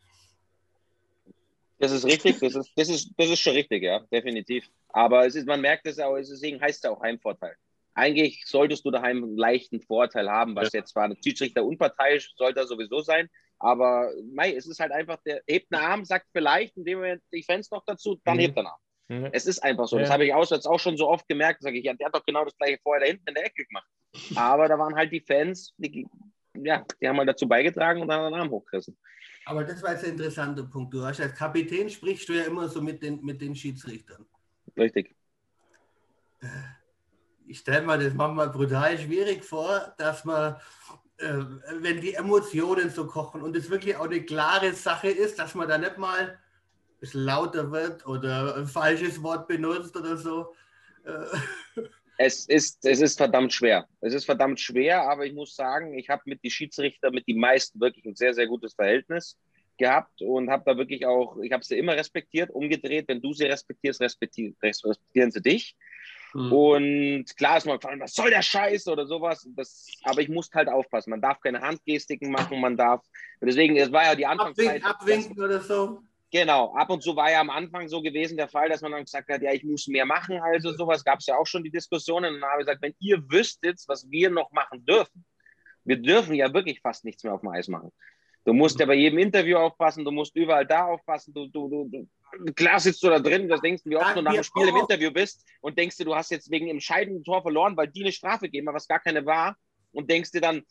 Das ist richtig, das ist, das ist, das ist schon richtig, ja, definitiv. Aber es ist, man merkt es auch, deswegen heißt es auch Heimvorteil. Eigentlich solltest du daheim einen leichten Vorteil haben, was ja. jetzt zwar der Schiedsrichter unparteiisch sollte er sowieso sein, aber mei, es ist halt einfach, der hebt einen Arm, sagt vielleicht, in dem Moment die Fans noch dazu, dann mhm. hebt er einen Arm. Mhm. Es ist einfach so. Ja. Das habe ich auswärts auch schon so oft gemerkt. Sage ich, ja, der hat doch genau das gleiche vorher da hinten in der Ecke gemacht. Aber da waren halt die Fans, die, ja, die haben halt dazu beigetragen und haben den Arm hochgerissen. Aber das war jetzt ein interessanter Punkt. Du hast als Kapitän sprichst du ja immer so mit den, mit den Schiedsrichtern. Richtig. Ich stelle mir das manchmal brutal schwierig vor, dass man, äh, wenn die Emotionen so kochen und es wirklich auch eine klare Sache ist, dass man da nicht mal es lauter wird oder ein falsches Wort benutzt oder so. Äh, es ist, es ist verdammt schwer. Es ist verdammt schwer, aber ich muss sagen, ich habe mit den Schiedsrichter, mit den meisten wirklich ein sehr, sehr gutes Verhältnis gehabt und habe da wirklich auch, ich habe sie immer respektiert, umgedreht. Wenn du sie respektierst, respektieren, respektieren sie dich. Mhm. Und klar ist mal gefallen, was soll der Scheiß oder sowas. Das, aber ich muss halt aufpassen. Man darf keine Handgestiken machen, man darf. Deswegen, es war ja die Anfangszeit. Abwinken, abwinken oder so. Genau, ab und zu war ja am Anfang so gewesen der Fall, dass man dann gesagt hat, ja, ich muss mehr machen, also sowas. Gab es ja auch schon die Diskussionen. Und dann habe ich gesagt, wenn ihr wüsstet, was wir noch machen dürfen, wir dürfen ja wirklich fast nichts mehr auf dem Eis machen. Du musst ja bei jedem Interview aufpassen, du musst überall da aufpassen. Du, du, du, du klar sitzt du da drin, das denkst du, wie oft du nach dem Spiel im Interview bist und denkst du, du hast jetzt wegen entscheidenden Tor verloren, weil die eine Strafe geben, was gar keine war. Und denkst dir dann,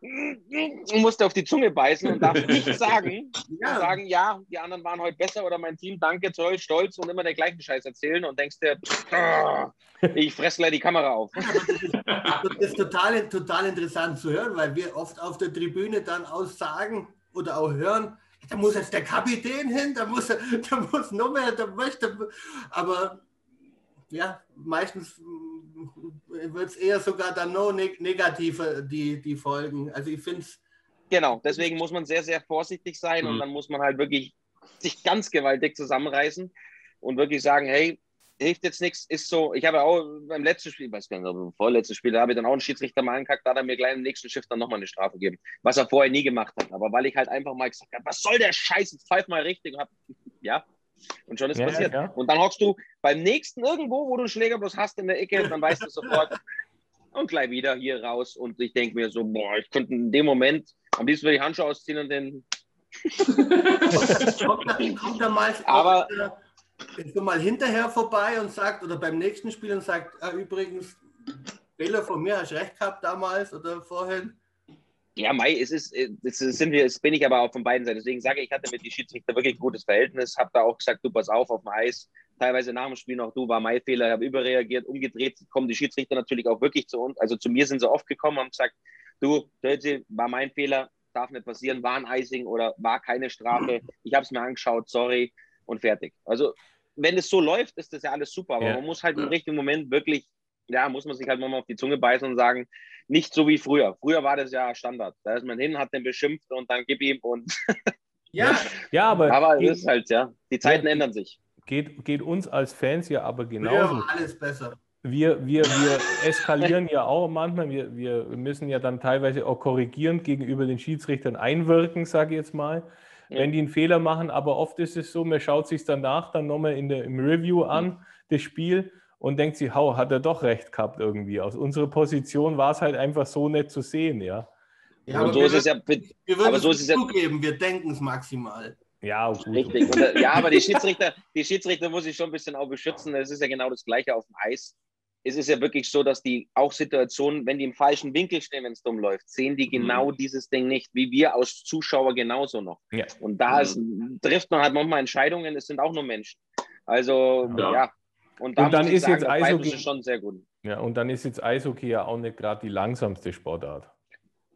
und musste auf die Zunge beißen und darf nicht sagen, ja. sagen, ja, die anderen waren heute besser oder mein Team, danke, toll, stolz und immer den gleichen Scheiß erzählen und denkst dir, oh, ich fresse gleich die Kamera auf. Das ist total, total interessant zu hören, weil wir oft auf der Tribüne dann aussagen oder auch hören, da muss jetzt der Kapitän hin, da muss, da muss noch mehr, da möchte, aber ja, meistens wird es eher sogar dann noch negativer, die, die Folgen. Also ich finde es. Genau, deswegen muss man sehr, sehr vorsichtig sein mhm. und dann muss man halt wirklich sich ganz gewaltig zusammenreißen und wirklich sagen, hey, hilft jetzt nichts, ist so, ich habe auch beim letzten Spiel, ich weiß gar nicht, beim vorletzten Spiel, da habe ich dann auch einen Schiedsrichter mal angekackt, da hat er mir gleich im nächsten Schiff dann nochmal eine Strafe gegeben, was er vorher nie gemacht hat, aber weil ich halt einfach mal gesagt habe, was soll der Scheiß, jetzt pfeif mal richtig und hab, ja, und schon ist ja, passiert. Ja. Und dann hockst du beim nächsten irgendwo, wo du einen Schläger bloß hast in der Ecke, dann weißt du sofort, und gleich wieder hier raus. Und ich denke mir so, boah, ich könnte in dem Moment am liebsten die Handschuhe ausziehen und den. kommt, mal, Aber, du mal hinterher vorbei und sagt, oder beim nächsten Spiel und sagt, ah, übrigens, Fehler von mir, hast recht gehabt damals oder vorhin. Ja, Mai, es ist, es sind wir, es bin ich aber auch von beiden Seiten. Deswegen sage ich, ich hatte mit den Schiedsrichter wirklich ein gutes Verhältnis, habe da auch gesagt, du pass auf auf dem Eis. Teilweise nach dem Spiel noch, du war mein Fehler, habe überreagiert, umgedreht, kommen die Schiedsrichter natürlich auch wirklich zu uns. Also zu mir sind sie oft gekommen, haben gesagt, du, Dölzi, war mein Fehler, darf nicht passieren, war ein Icing oder war keine Strafe. Ich habe es mir angeschaut, sorry und fertig. Also wenn es so läuft, ist das ja alles super, aber ja. man muss halt im richtigen Moment wirklich ja, muss man sich halt mal auf die Zunge beißen und sagen, nicht so wie früher. Früher war das ja Standard. Da ist man hin, hat den beschimpft und dann gib ihm und. ja, ja, aber. Aber es ist halt, ja, die Zeiten ja, ändern sich. Geht, geht uns als Fans ja aber genauso. Ja, alles besser. Wir, wir, wir eskalieren ja auch manchmal. Wir, wir müssen ja dann teilweise auch korrigierend gegenüber den Schiedsrichtern einwirken, sage ich jetzt mal wenn die einen Fehler machen. Aber oft ist es so, man schaut sich danach dann nochmal in der, im Review an, das Spiel, und denkt sich, hau, hat er doch recht gehabt irgendwie. Aus unserer Position war es halt einfach so nett zu sehen, ja. Ja, aber so ist es ja. Wir würden so es zugeben, wir denken es maximal. Ja, gut. Richtig. Und, äh, ja, aber die Schiedsrichter, die Schiedsrichter muss ich schon ein bisschen auch beschützen. Es ist ja genau das Gleiche auf dem Eis. Es ist ja wirklich so, dass die auch Situationen, wenn die im falschen Winkel stehen, wenn es dumm läuft, sehen die genau mhm. dieses Ding nicht, wie wir als Zuschauer genauso noch. Ja. Und da ist, trifft man halt manchmal Entscheidungen, es sind auch nur Menschen. Also, ja, ja und, da und dann ist sagen, jetzt Eishockey schon sehr gut. Ja, und dann ist jetzt Eishockey ja auch nicht gerade die langsamste Sportart.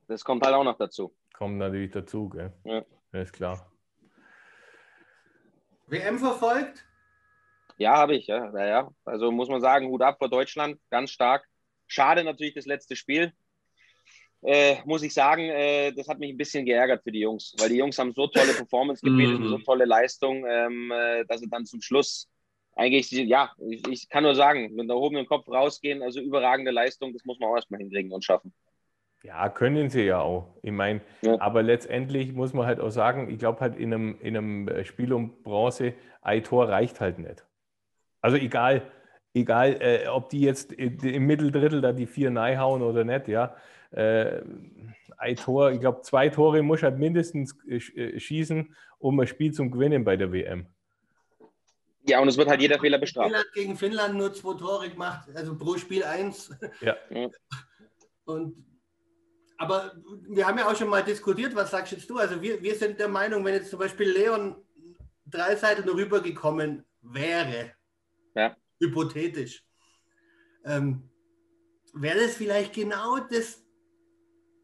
Das kommt halt auch noch dazu. Kommt natürlich dazu, gell? Ja. ja ist klar. WM verfolgt? Ja, habe ich, ja. ja. Also muss man sagen, Hut ab vor Deutschland, ganz stark. Schade natürlich das letzte Spiel. Äh, muss ich sagen, äh, das hat mich ein bisschen geärgert für die Jungs, weil die Jungs haben so tolle Performance gebildet, mhm. so tolle Leistung, ähm, äh, dass sie dann zum Schluss eigentlich, ja, ich, ich, kann nur sagen, mit erhobenem Kopf rausgehen, also überragende Leistung, das muss man auch erstmal hinkriegen und schaffen. Ja, können sie ja auch. Ich meine, ja. aber letztendlich muss man halt auch sagen, ich glaube halt in einem, in einem äh, Spiel um Bronze, ein Tor reicht halt nicht. Also egal, egal äh, ob die jetzt im Mitteldrittel da die vier hauen oder nicht, ja. Äh, ein Tor, ich glaube, zwei Tore muss halt mindestens äh, äh, schießen, um ein Spiel zu gewinnen bei der WM. Ja, und es wird halt jeder Fehler bestraft. Finnland gegen Finnland nur zwei Tore gemacht, also pro Spiel eins. Ja. Und aber wir haben ja auch schon mal diskutiert, was sagst jetzt du? Also wir, wir sind der Meinung, wenn jetzt zum Beispiel Leon drei Seiten rübergekommen wäre, ja. hypothetisch, ähm, wäre das vielleicht genau das,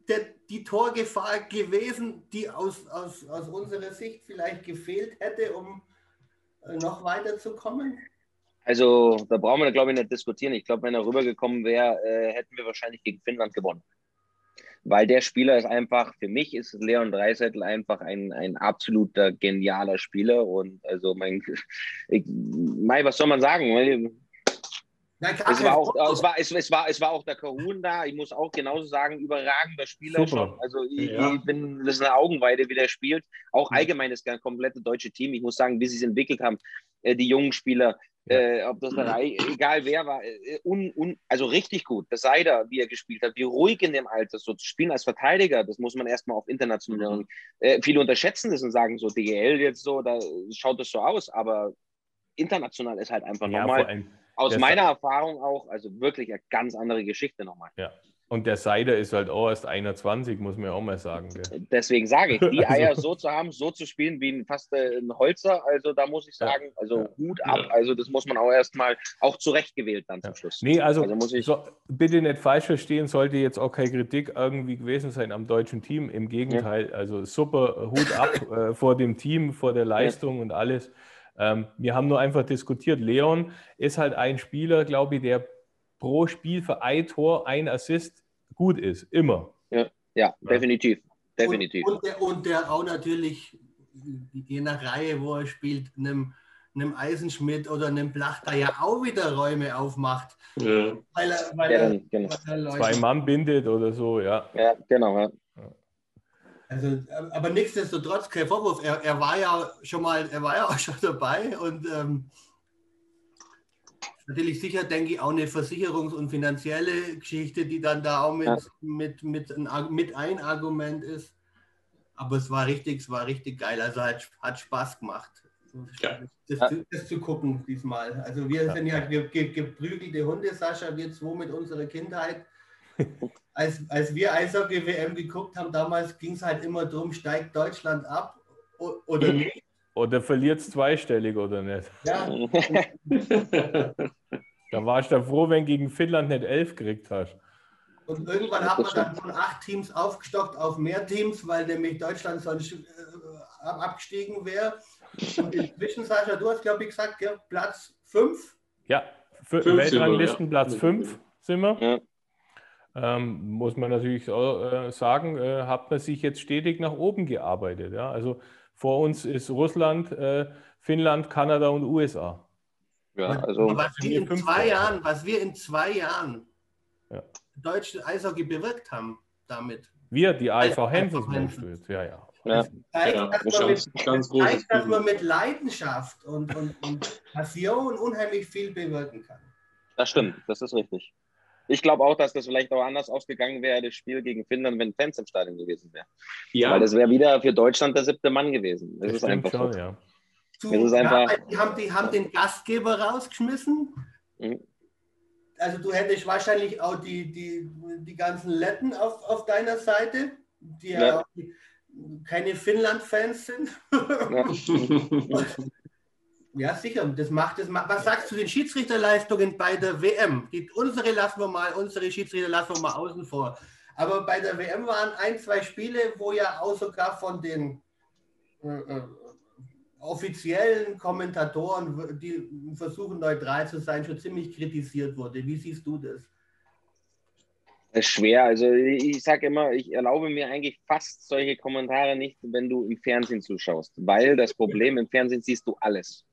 der, die Torgefahr gewesen, die aus, aus, aus unserer Sicht vielleicht gefehlt hätte, um noch weiterzukommen? Also da brauchen wir, glaube ich, nicht diskutieren. Ich glaube, wenn er rübergekommen wäre, äh, hätten wir wahrscheinlich gegen Finnland gewonnen weil der Spieler ist einfach, für mich ist Leon Dreisettel einfach ein, ein absoluter genialer Spieler und also mein, ich, mein was soll man sagen? Nein, es, war auch, es, war, es, es, war, es war auch der Kahun da. Ich muss auch genauso sagen, überragender Spieler Super. schon. Also ich, ja. ich, bin, das ist eine Augenweide, wie der spielt. Auch mhm. allgemein das komplette deutsche Team. Ich muss sagen, wie sie es entwickelt haben, äh, die jungen Spieler, äh, ob das Reihe, egal wer war, äh, un, un, also richtig gut. Das sei da, wie er gespielt hat, wie ruhig in dem Alter, so zu spielen als Verteidiger, das muss man erstmal auf internationalen. Mhm. Äh, viele unterschätzen das und sagen so, DGL jetzt so, da schaut das so aus, aber international ist halt einfach ja, nochmal, aus meiner Erfahrung auch, also wirklich eine ganz andere Geschichte nochmal. Ja, und der Seider ist halt auch erst 21, muss man auch mal sagen. Gell? Deswegen sage ich, die Eier also, so zu haben, so zu spielen wie fast äh, ein Holzer, also da muss ich sagen, also ja. Hut ab. Ja. Also das muss man auch erstmal auch zurechtgewählt dann zum Schluss. Nee, also, also muss ich so, bitte nicht falsch verstehen, sollte jetzt auch keine Kritik irgendwie gewesen sein am deutschen Team. Im Gegenteil, also super Hut ab äh, vor dem Team, vor der Leistung und alles. Ähm, wir haben nur einfach diskutiert. Leon ist halt ein Spieler, glaube ich, der pro Spiel für ein Tor, ein Assist gut ist. Immer. Ja, ja definitiv. definitiv. Und, und, der, und der auch natürlich, je nach Reihe, wo er spielt, einem, einem Eisenschmidt oder einem Plachter ja auch wieder Räume aufmacht. Ja. Weil er, weil ja, er, genau. weil er Zwei Mann bindet oder so, ja. Ja, genau. Ja. Also, aber nichtsdestotrotz, kein Vorwurf. Er, er war ja schon mal, er war ja auch schon dabei und ähm, natürlich sicher, denke ich, auch eine Versicherungs- und finanzielle Geschichte, die dann da auch mit, ja. mit, mit, ein, mit ein Argument ist. Aber es war richtig, es war richtig geil. Also hat, hat Spaß gemacht, ja. das, das, das, zu gucken diesmal. Also wir sind ja ge, ge, geprügelte Hunde, Sascha, wir zwei mit unserer Kindheit. Als, als wir Eishockey-WM geguckt haben, damals ging es halt immer darum, steigt Deutschland ab oder nicht. Oder verliert es zweistellig oder nicht? Ja. da warst du froh, wenn gegen Finnland nicht elf gekriegt hast. Und irgendwann hat man dann von acht Teams aufgestockt auf mehr Teams, weil nämlich Deutschland sonst äh, abgestiegen wäre. Und inzwischen, Sascha, du hast, glaube ich, gesagt, ja, Platz fünf. Ja, Weltranglistenplatz fünf sind wir. Ja. Ähm, muss man natürlich auch, äh, sagen, äh, hat man sich jetzt stetig nach oben gearbeitet. Ja? Also vor uns ist Russland, äh, Finnland, Kanada und USA. Ja, also was wir in zwei Jahren, was wir in zwei Jahren ja. deutsche Eishockey bewirkt haben damit. Wir, die AIV Hensels ja, ja. ja. Zeigt, ja, dass, man mit, ganz zeigt, dass man mit Leidenschaft und, und, und Passion unheimlich viel bewirken kann. Das stimmt, das ist richtig. Ich glaube auch, dass das vielleicht auch anders ausgegangen wäre, das Spiel gegen Finnland, wenn Fans im Stadion gewesen wären. Ja. Weil das wäre wieder für Deutschland der siebte Mann gewesen. Das, das ist einfach schon, so. ja. Das ist einfach, ja, die, haben, die haben den Gastgeber rausgeschmissen. Mhm. Also du hättest wahrscheinlich auch die, die, die ganzen Letten auf, auf deiner Seite, die ja, ja keine Finnland-Fans sind. Ja. Ja, sicher. Das macht das. Was sagst du zu den Schiedsrichterleistungen bei der WM? Die, unsere lassen wir mal, unsere Schiedsrichter lassen wir mal außen vor. Aber bei der WM waren ein, zwei Spiele, wo ja auch sogar von den äh, äh offiziellen Kommentatoren, die versuchen neutral zu sein, schon ziemlich kritisiert wurde. Wie siehst du das? Das ist schwer. Also ich sage immer, ich erlaube mir eigentlich fast solche Kommentare nicht, wenn du im Fernsehen zuschaust, weil das Problem im Fernsehen siehst du alles.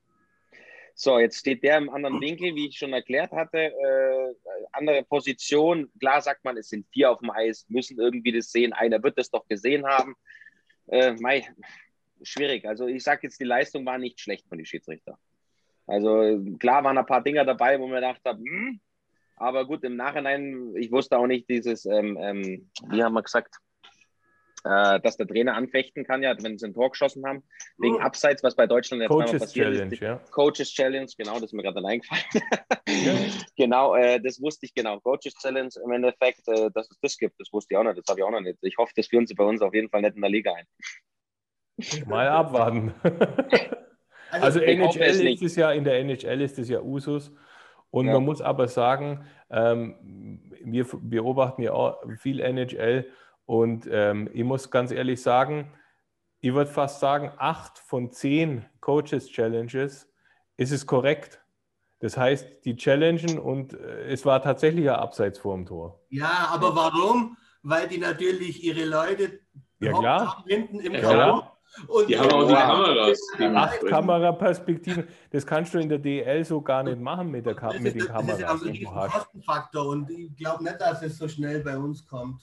So, jetzt steht der im anderen Winkel, wie ich schon erklärt hatte. Äh, andere Position. Klar sagt man, es sind vier auf dem Eis, müssen irgendwie das sehen. Einer wird das doch gesehen haben. Äh, mei, schwierig. Also ich sage jetzt, die Leistung war nicht schlecht von den Schiedsrichter. Also klar waren ein paar Dinger dabei, wo man gedacht hat, hm, aber gut, im Nachhinein, ich wusste auch nicht dieses, ähm, ähm, wie haben wir gesagt, äh, dass der Trainer anfechten kann, ja, wenn sie ein Tor geschossen haben, wegen oh. Abseits, was bei Deutschland jetzt Coaches passiert Challenge, ist. Ja. Coaches Challenge, genau, das ist mir gerade dann eingefallen. ja. Genau, äh, das wusste ich genau. Coaches Challenge im Endeffekt, äh, dass es das gibt, das wusste ich auch nicht, das habe ich auch noch nicht. Ich hoffe, das führen sie bei uns auf jeden Fall nicht in der Liga ein. Mal abwarten. also, also NHL ist es ja, in der NHL ist es ja Usus. Und ja. man muss aber sagen, ähm, wir beobachten ja auch viel NHL und ähm, ich muss ganz ehrlich sagen, ich würde fast sagen, acht von zehn Coaches Challenges ist es korrekt. Das heißt, die challengen und äh, es war tatsächlich ein Abseits vor dem Tor. Ja, aber warum? Weil die natürlich ihre Leute ja, klar. hinten im ja, und die haben auch die Kameras. Acht Kameraperspektiven. Das kannst du in der DL so gar nicht machen mit, der Ka mit den Kameras. Das ist ein Kostenfaktor und ich glaube nicht, dass es so schnell bei uns kommt.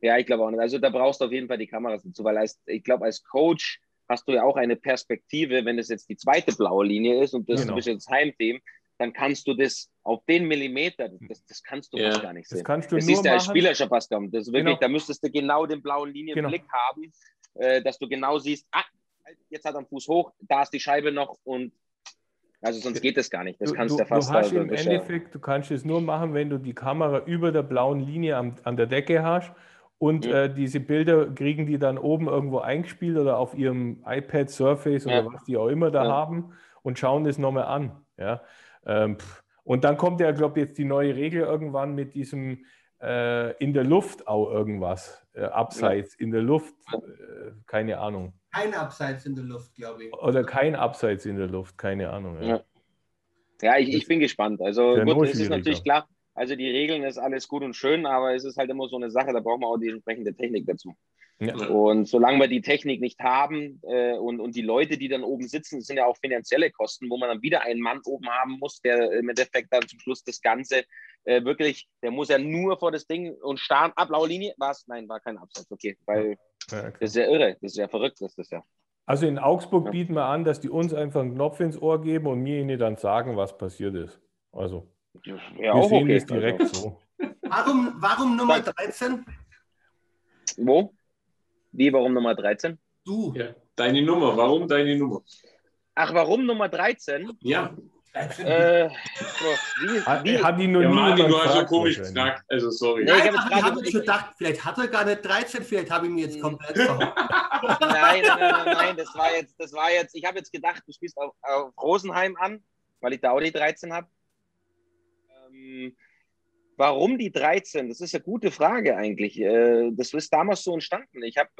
Ja, ich glaube auch nicht. Also da brauchst du auf jeden Fall die Kameras dazu, weil als, ich glaube, als Coach hast du ja auch eine Perspektive, wenn es jetzt die zweite blaue Linie ist und das genau. ist jetzt Heimteam, dann kannst du das auf den Millimeter, das, das kannst du ja. gar nicht sehen. Das kannst du das nur ist ja als Spieler schon fast Das ist wirklich, genau. da müsstest du genau den blauen Linienblick genau. haben, äh, dass du genau siehst, ah, jetzt hat er den Fuß hoch, da ist die Scheibe noch und also sonst geht das gar nicht. Das kannst du, ja fast. Du hast im Endeffekt, du kannst es nur machen, wenn du die Kamera über der blauen Linie am, an der Decke hast und mhm. äh, diese Bilder kriegen die dann oben irgendwo eingespielt oder auf ihrem iPad, Surface oder ja. was die auch immer da ja. haben und schauen das nochmal an. Ja? Ähm, und dann kommt ja, glaube ich, jetzt die neue Regel irgendwann mit diesem äh, in der Luft auch irgendwas, äh, abseits ja. in der Luft, äh, keine Ahnung. Kein Abseits in der Luft, glaube ich. Oder kein Abseits in der Luft, keine Ahnung. Ja, ja. ich, ich bin gespannt. Also gut, es ist natürlich klar, also die Regeln ist alles gut und schön, aber es ist halt immer so eine Sache, da brauchen wir auch die entsprechende Technik dazu. Ja. Und solange wir die Technik nicht haben äh, und, und die Leute, die dann oben sitzen, sind ja auch finanzielle Kosten, wo man dann wieder einen Mann oben haben muss, der im Endeffekt dann zum Schluss das Ganze äh, wirklich, der muss ja nur vor das Ding und starren, ab, blaue Linie, was? Nein, war kein Absatz, okay, weil ja, okay. das ist ja irre, das ist ja verrückt, das ist ja. Also in Augsburg ja. bieten wir an, dass die uns einfach einen Knopf ins Ohr geben und mir ihnen dann sagen, was passiert ist. Also. Ja, wir auch sehen okay. es direkt also. so. Warum, warum Nummer 13? Wo? Wie, warum Nummer 13? Du. Ja, deine Nummer, warum deine Nummer? Ach, warum Nummer 13? Ja. Äh, wie, wie? Hat die nur ja, Martin, du hast ja komisch gesagt, also sorry. Nein, ich habe hab jetzt gedacht, vielleicht hat er gar nicht 13, vielleicht habe ich mir jetzt hm. komplett nein, nein, nein, nein, nein, das war jetzt, das war jetzt, ich habe jetzt gedacht, du spielst auf, auf Rosenheim an, weil ich da auch die 13 habe. Ähm, warum die 13? Das ist eine gute Frage eigentlich. Äh, das ist damals so entstanden. Ich habe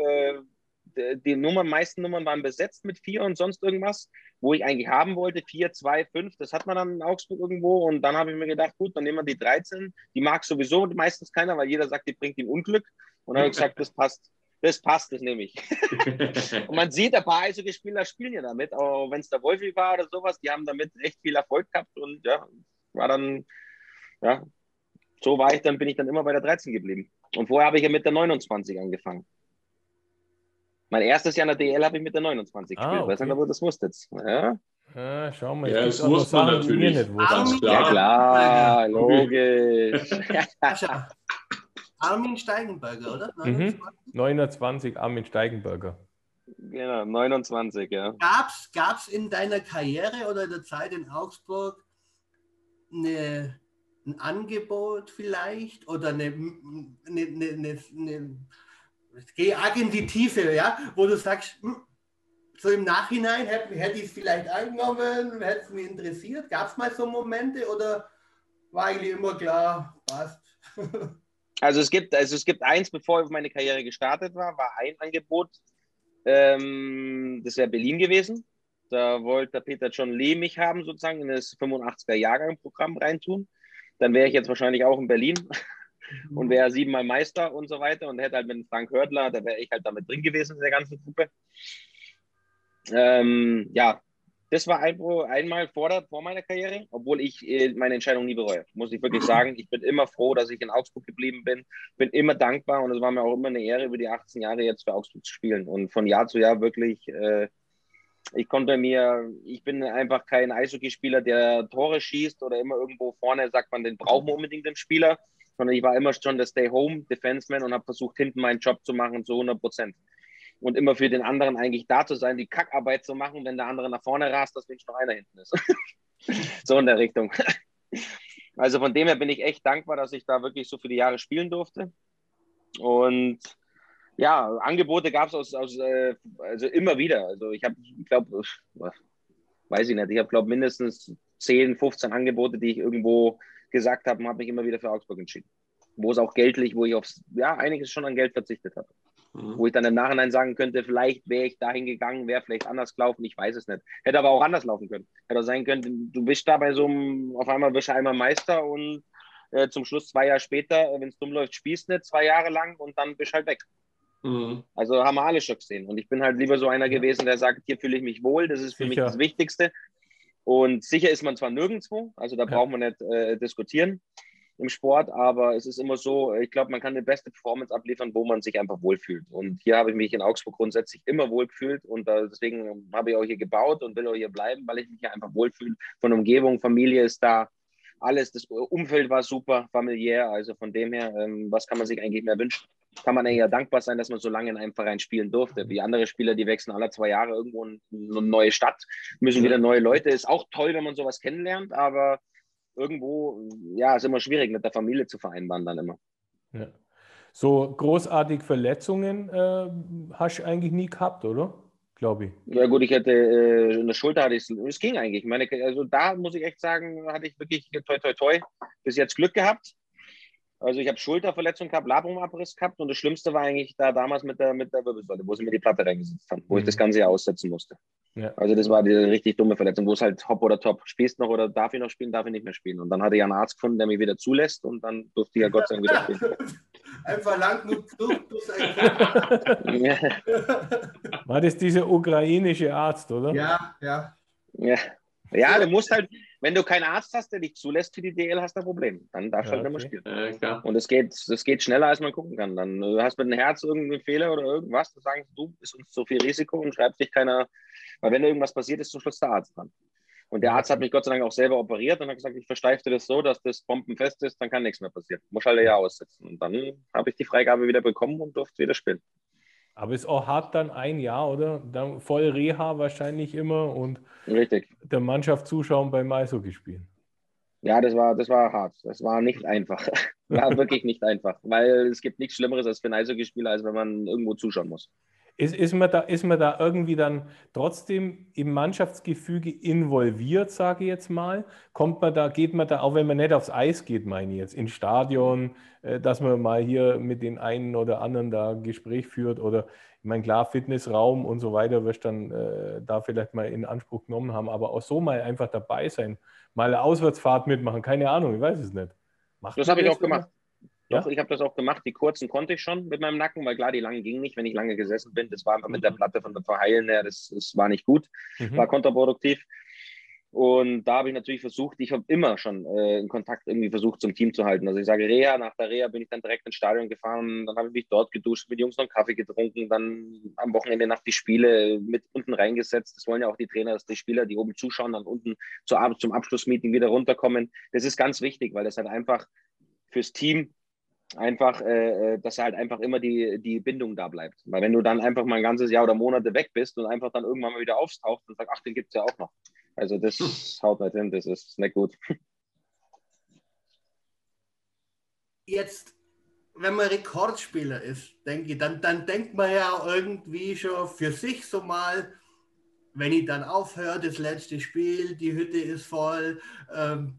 äh, die Nummern, meisten Nummern waren besetzt mit 4 und sonst irgendwas, wo ich eigentlich haben wollte. 4, 2, 5, das hat man dann in Augsburg irgendwo. Und dann habe ich mir gedacht, gut, dann nehmen wir die 13. Die mag sowieso meistens keiner, weil jeder sagt, die bringt ihm Unglück. Und dann habe ich gesagt, das passt. Das passt, das nehme ich. und man sieht, ein paar Eishockey-Spieler spielen ja damit, auch wenn es der Wolfi war oder sowas, die haben damit echt viel Erfolg gehabt und ja, war dann ja, so war ich, dann bin ich dann immer bei der 13 geblieben. Und vorher habe ich ja mit der 29 angefangen. Mein erstes Jahr in der DL habe ich mit der 29 ah, gespielt. Okay. Weiß nicht, ihr das wusstet. Ja. Ja, schau mal. Ja, das wusste man natürlich. Nicht Armin, klar. Ja, klar, logisch. Armin Steigenberger, oder? 29? Mhm. 29, Armin Steigenberger. Genau, 29, ja. Gab es in deiner Karriere oder in der Zeit in Augsburg eine ein Angebot vielleicht oder eine, eine, eine, eine geh arg in die Tiefe, ja, wo du sagst, hm, so im Nachhinein hätte, hätte ich es vielleicht angenommen, hätte es mich interessiert. Gab es mal so Momente oder war eigentlich immer klar, passt? Also es gibt, also es gibt eins, bevor meine Karriere gestartet war, war ein Angebot, ähm, das wäre Berlin gewesen. Da wollte Peter John Lee mich haben, sozusagen in das 85er Jahrgang-Programm reintun dann wäre ich jetzt wahrscheinlich auch in Berlin und wäre siebenmal Meister und so weiter und hätte halt mit Frank Hördler, da wäre ich halt damit drin gewesen in der ganzen Gruppe. Ähm, ja, Das war einmal vor, vor meiner Karriere, obwohl ich äh, meine Entscheidung nie bereue. Muss ich wirklich sagen. Ich bin immer froh, dass ich in Augsburg geblieben bin. Bin immer dankbar und es war mir auch immer eine Ehre, über die 18 Jahre jetzt für Augsburg zu spielen. Und von Jahr zu Jahr wirklich, äh, ich konnte mir, ich bin einfach kein Eishockeyspieler, der Tore schießt oder immer irgendwo vorne sagt man, den brauchen wir unbedingt den Spieler, sondern ich war immer schon der Stay-Home-Defenseman und habe versucht, hinten meinen Job zu machen zu 100 Prozent und immer für den anderen eigentlich da zu sein, die Kackarbeit zu machen, wenn der andere nach vorne rast, dass wenigstens noch einer hinten ist. so in der Richtung. Also von dem her bin ich echt dankbar, dass ich da wirklich so viele Jahre spielen durfte. Und ja, Angebote gab es aus, aus äh, also immer wieder. Also ich habe, ich glaube, weiß ich nicht, ich habe, glaube mindestens 10, 15 Angebote, die ich irgendwo gesagt habe und habe mich immer wieder für Augsburg entschieden. Wo es auch geldlich, wo ich aufs, ja, einiges schon an Geld verzichtet habe. Mhm. Wo ich dann im Nachhinein sagen könnte, vielleicht wäre ich dahin gegangen, wäre vielleicht anders gelaufen, ich weiß es nicht. Hätte aber auch anders laufen können. Hätte auch sein können, du bist da bei so einem, auf einmal bist du einmal Meister und äh, zum Schluss zwei Jahre später, wenn es dumm läuft, spielst du nicht zwei Jahre lang und dann bist du halt weg. Mhm. Also haben wir alle schon gesehen. Und ich bin halt lieber so einer gewesen, der sagt, hier fühle ich mich wohl, das ist für sicher. mich das Wichtigste. Und sicher ist man zwar nirgendwo, also da ja. braucht man nicht äh, diskutieren im Sport, aber es ist immer so, ich glaube, man kann die beste Performance abliefern, wo man sich einfach wohlfühlt. Und hier habe ich mich in Augsburg grundsätzlich immer wohlgefühlt und deswegen habe ich auch hier gebaut und will auch hier bleiben, weil ich mich hier einfach wohlfühle. Von Umgebung, Familie ist da, alles, das Umfeld war super, familiär, also von dem her, ähm, was kann man sich eigentlich mehr wünschen? Kann man ja dankbar sein, dass man so lange in einem Verein spielen durfte. Wie andere Spieler, die wechseln alle zwei Jahre irgendwo in eine neue Stadt, müssen wieder neue Leute. Ist auch toll, wenn man sowas kennenlernt, aber irgendwo, ja, ist immer schwierig mit der Familie zu vereinbaren dann immer. Ja. So großartig Verletzungen äh, hast du eigentlich nie gehabt, oder? Glaube ich. Ja gut, ich hätte äh, eine Schulter hatte ich, es ging eigentlich. Meine, also da muss ich echt sagen, hatte ich wirklich toi toi toi bis jetzt Glück gehabt. Also ich habe Schulterverletzung gehabt, Labrumabriss gehabt und das Schlimmste war eigentlich da damals mit der, mit der Wirbelsäule, wo sie mir die Platte reingesetzt haben, wo mhm. ich das ganze Jahr aussetzen musste. Ja. Also das war die richtig dumme Verletzung, wo es halt hopp oder top, spielst noch oder darf ich noch spielen, darf ich nicht mehr spielen. Und dann hatte ich einen Arzt gefunden, der mich wieder zulässt und dann durfte ich ja Gott sei Dank wieder spielen. Einfach lang genug War das dieser ukrainische Arzt, oder? Ja, ja. Ja, ja du musst halt, wenn du keinen Arzt hast, der dich zulässt für die DL, hast du ein Problem. Dann darfst du ja, halt nicht mehr spielen. Ja, und es geht, es geht schneller, als man gucken kann. Dann du hast mit dem Herz irgendeinen Fehler oder irgendwas, dann sagen du, ist uns zu viel Risiko und schreibt dich keiner. Weil wenn irgendwas passiert, ist zum Schluss der Arzt dran. Und der Arzt hat mich Gott sei Dank auch selber operiert und hat gesagt, ich versteifte das so, dass das bombenfest ist, dann kann nichts mehr passieren. Muss halt ja aussetzen. Und dann habe ich die Freigabe wieder bekommen und durfte wieder spielen. Aber ist auch hart dann ein Jahr, oder? Dann voll Reha wahrscheinlich immer und Richtig. der Mannschaft zuschauen beim Eishockey spielen. Ja, das war, das war hart. Das war nicht einfach. War wirklich nicht einfach. Weil es gibt nichts Schlimmeres als für einen Eishockeyspieler, als wenn man irgendwo zuschauen muss. Ist, ist, man da, ist man da irgendwie dann trotzdem im Mannschaftsgefüge involviert, sage ich jetzt mal? Kommt man da, geht man da, auch wenn man nicht aufs Eis geht, meine ich jetzt, ins Stadion, äh, dass man mal hier mit den einen oder anderen da Gespräch führt oder ich meine, klar, Fitnessraum und so weiter wirst dann äh, da vielleicht mal in Anspruch genommen haben, aber auch so mal einfach dabei sein, mal eine Auswärtsfahrt mitmachen, keine Ahnung, ich weiß es nicht. Macht das habe ich auch gemacht. Doch, ja? ich habe das auch gemacht. Die kurzen konnte ich schon mit meinem Nacken, weil klar, die langen gingen nicht, wenn ich lange gesessen bin. Das war einfach mit der mhm. Platte von der Verheilen her, das, das war nicht gut, mhm. war kontraproduktiv. Und da habe ich natürlich versucht, ich habe immer schon äh, in Kontakt irgendwie versucht, zum Team zu halten. Also ich sage Reha, nach der Reha bin ich dann direkt ins Stadion gefahren, dann habe ich mich dort geduscht, mit Jungs noch einen Kaffee getrunken, dann am Wochenende nach die Spiele mit unten reingesetzt. Das wollen ja auch die Trainer, dass die Spieler, die oben zuschauen, dann unten zu, zum Abschlussmeeting wieder runterkommen. Das ist ganz wichtig, weil das halt einfach fürs Team einfach, äh, äh, dass halt einfach immer die, die Bindung da bleibt. Weil wenn du dann einfach mal ein ganzes Jahr oder Monate weg bist und einfach dann irgendwann mal wieder auftauchst und sagst, ach, den gibt es ja auch noch. Also das hm. haut nicht hin, das ist nicht gut. Jetzt, wenn man Rekordspieler ist, denke ich, dann, dann denkt man ja irgendwie schon für sich so mal, wenn ich dann aufhöre, das letzte Spiel, die Hütte ist voll, ähm,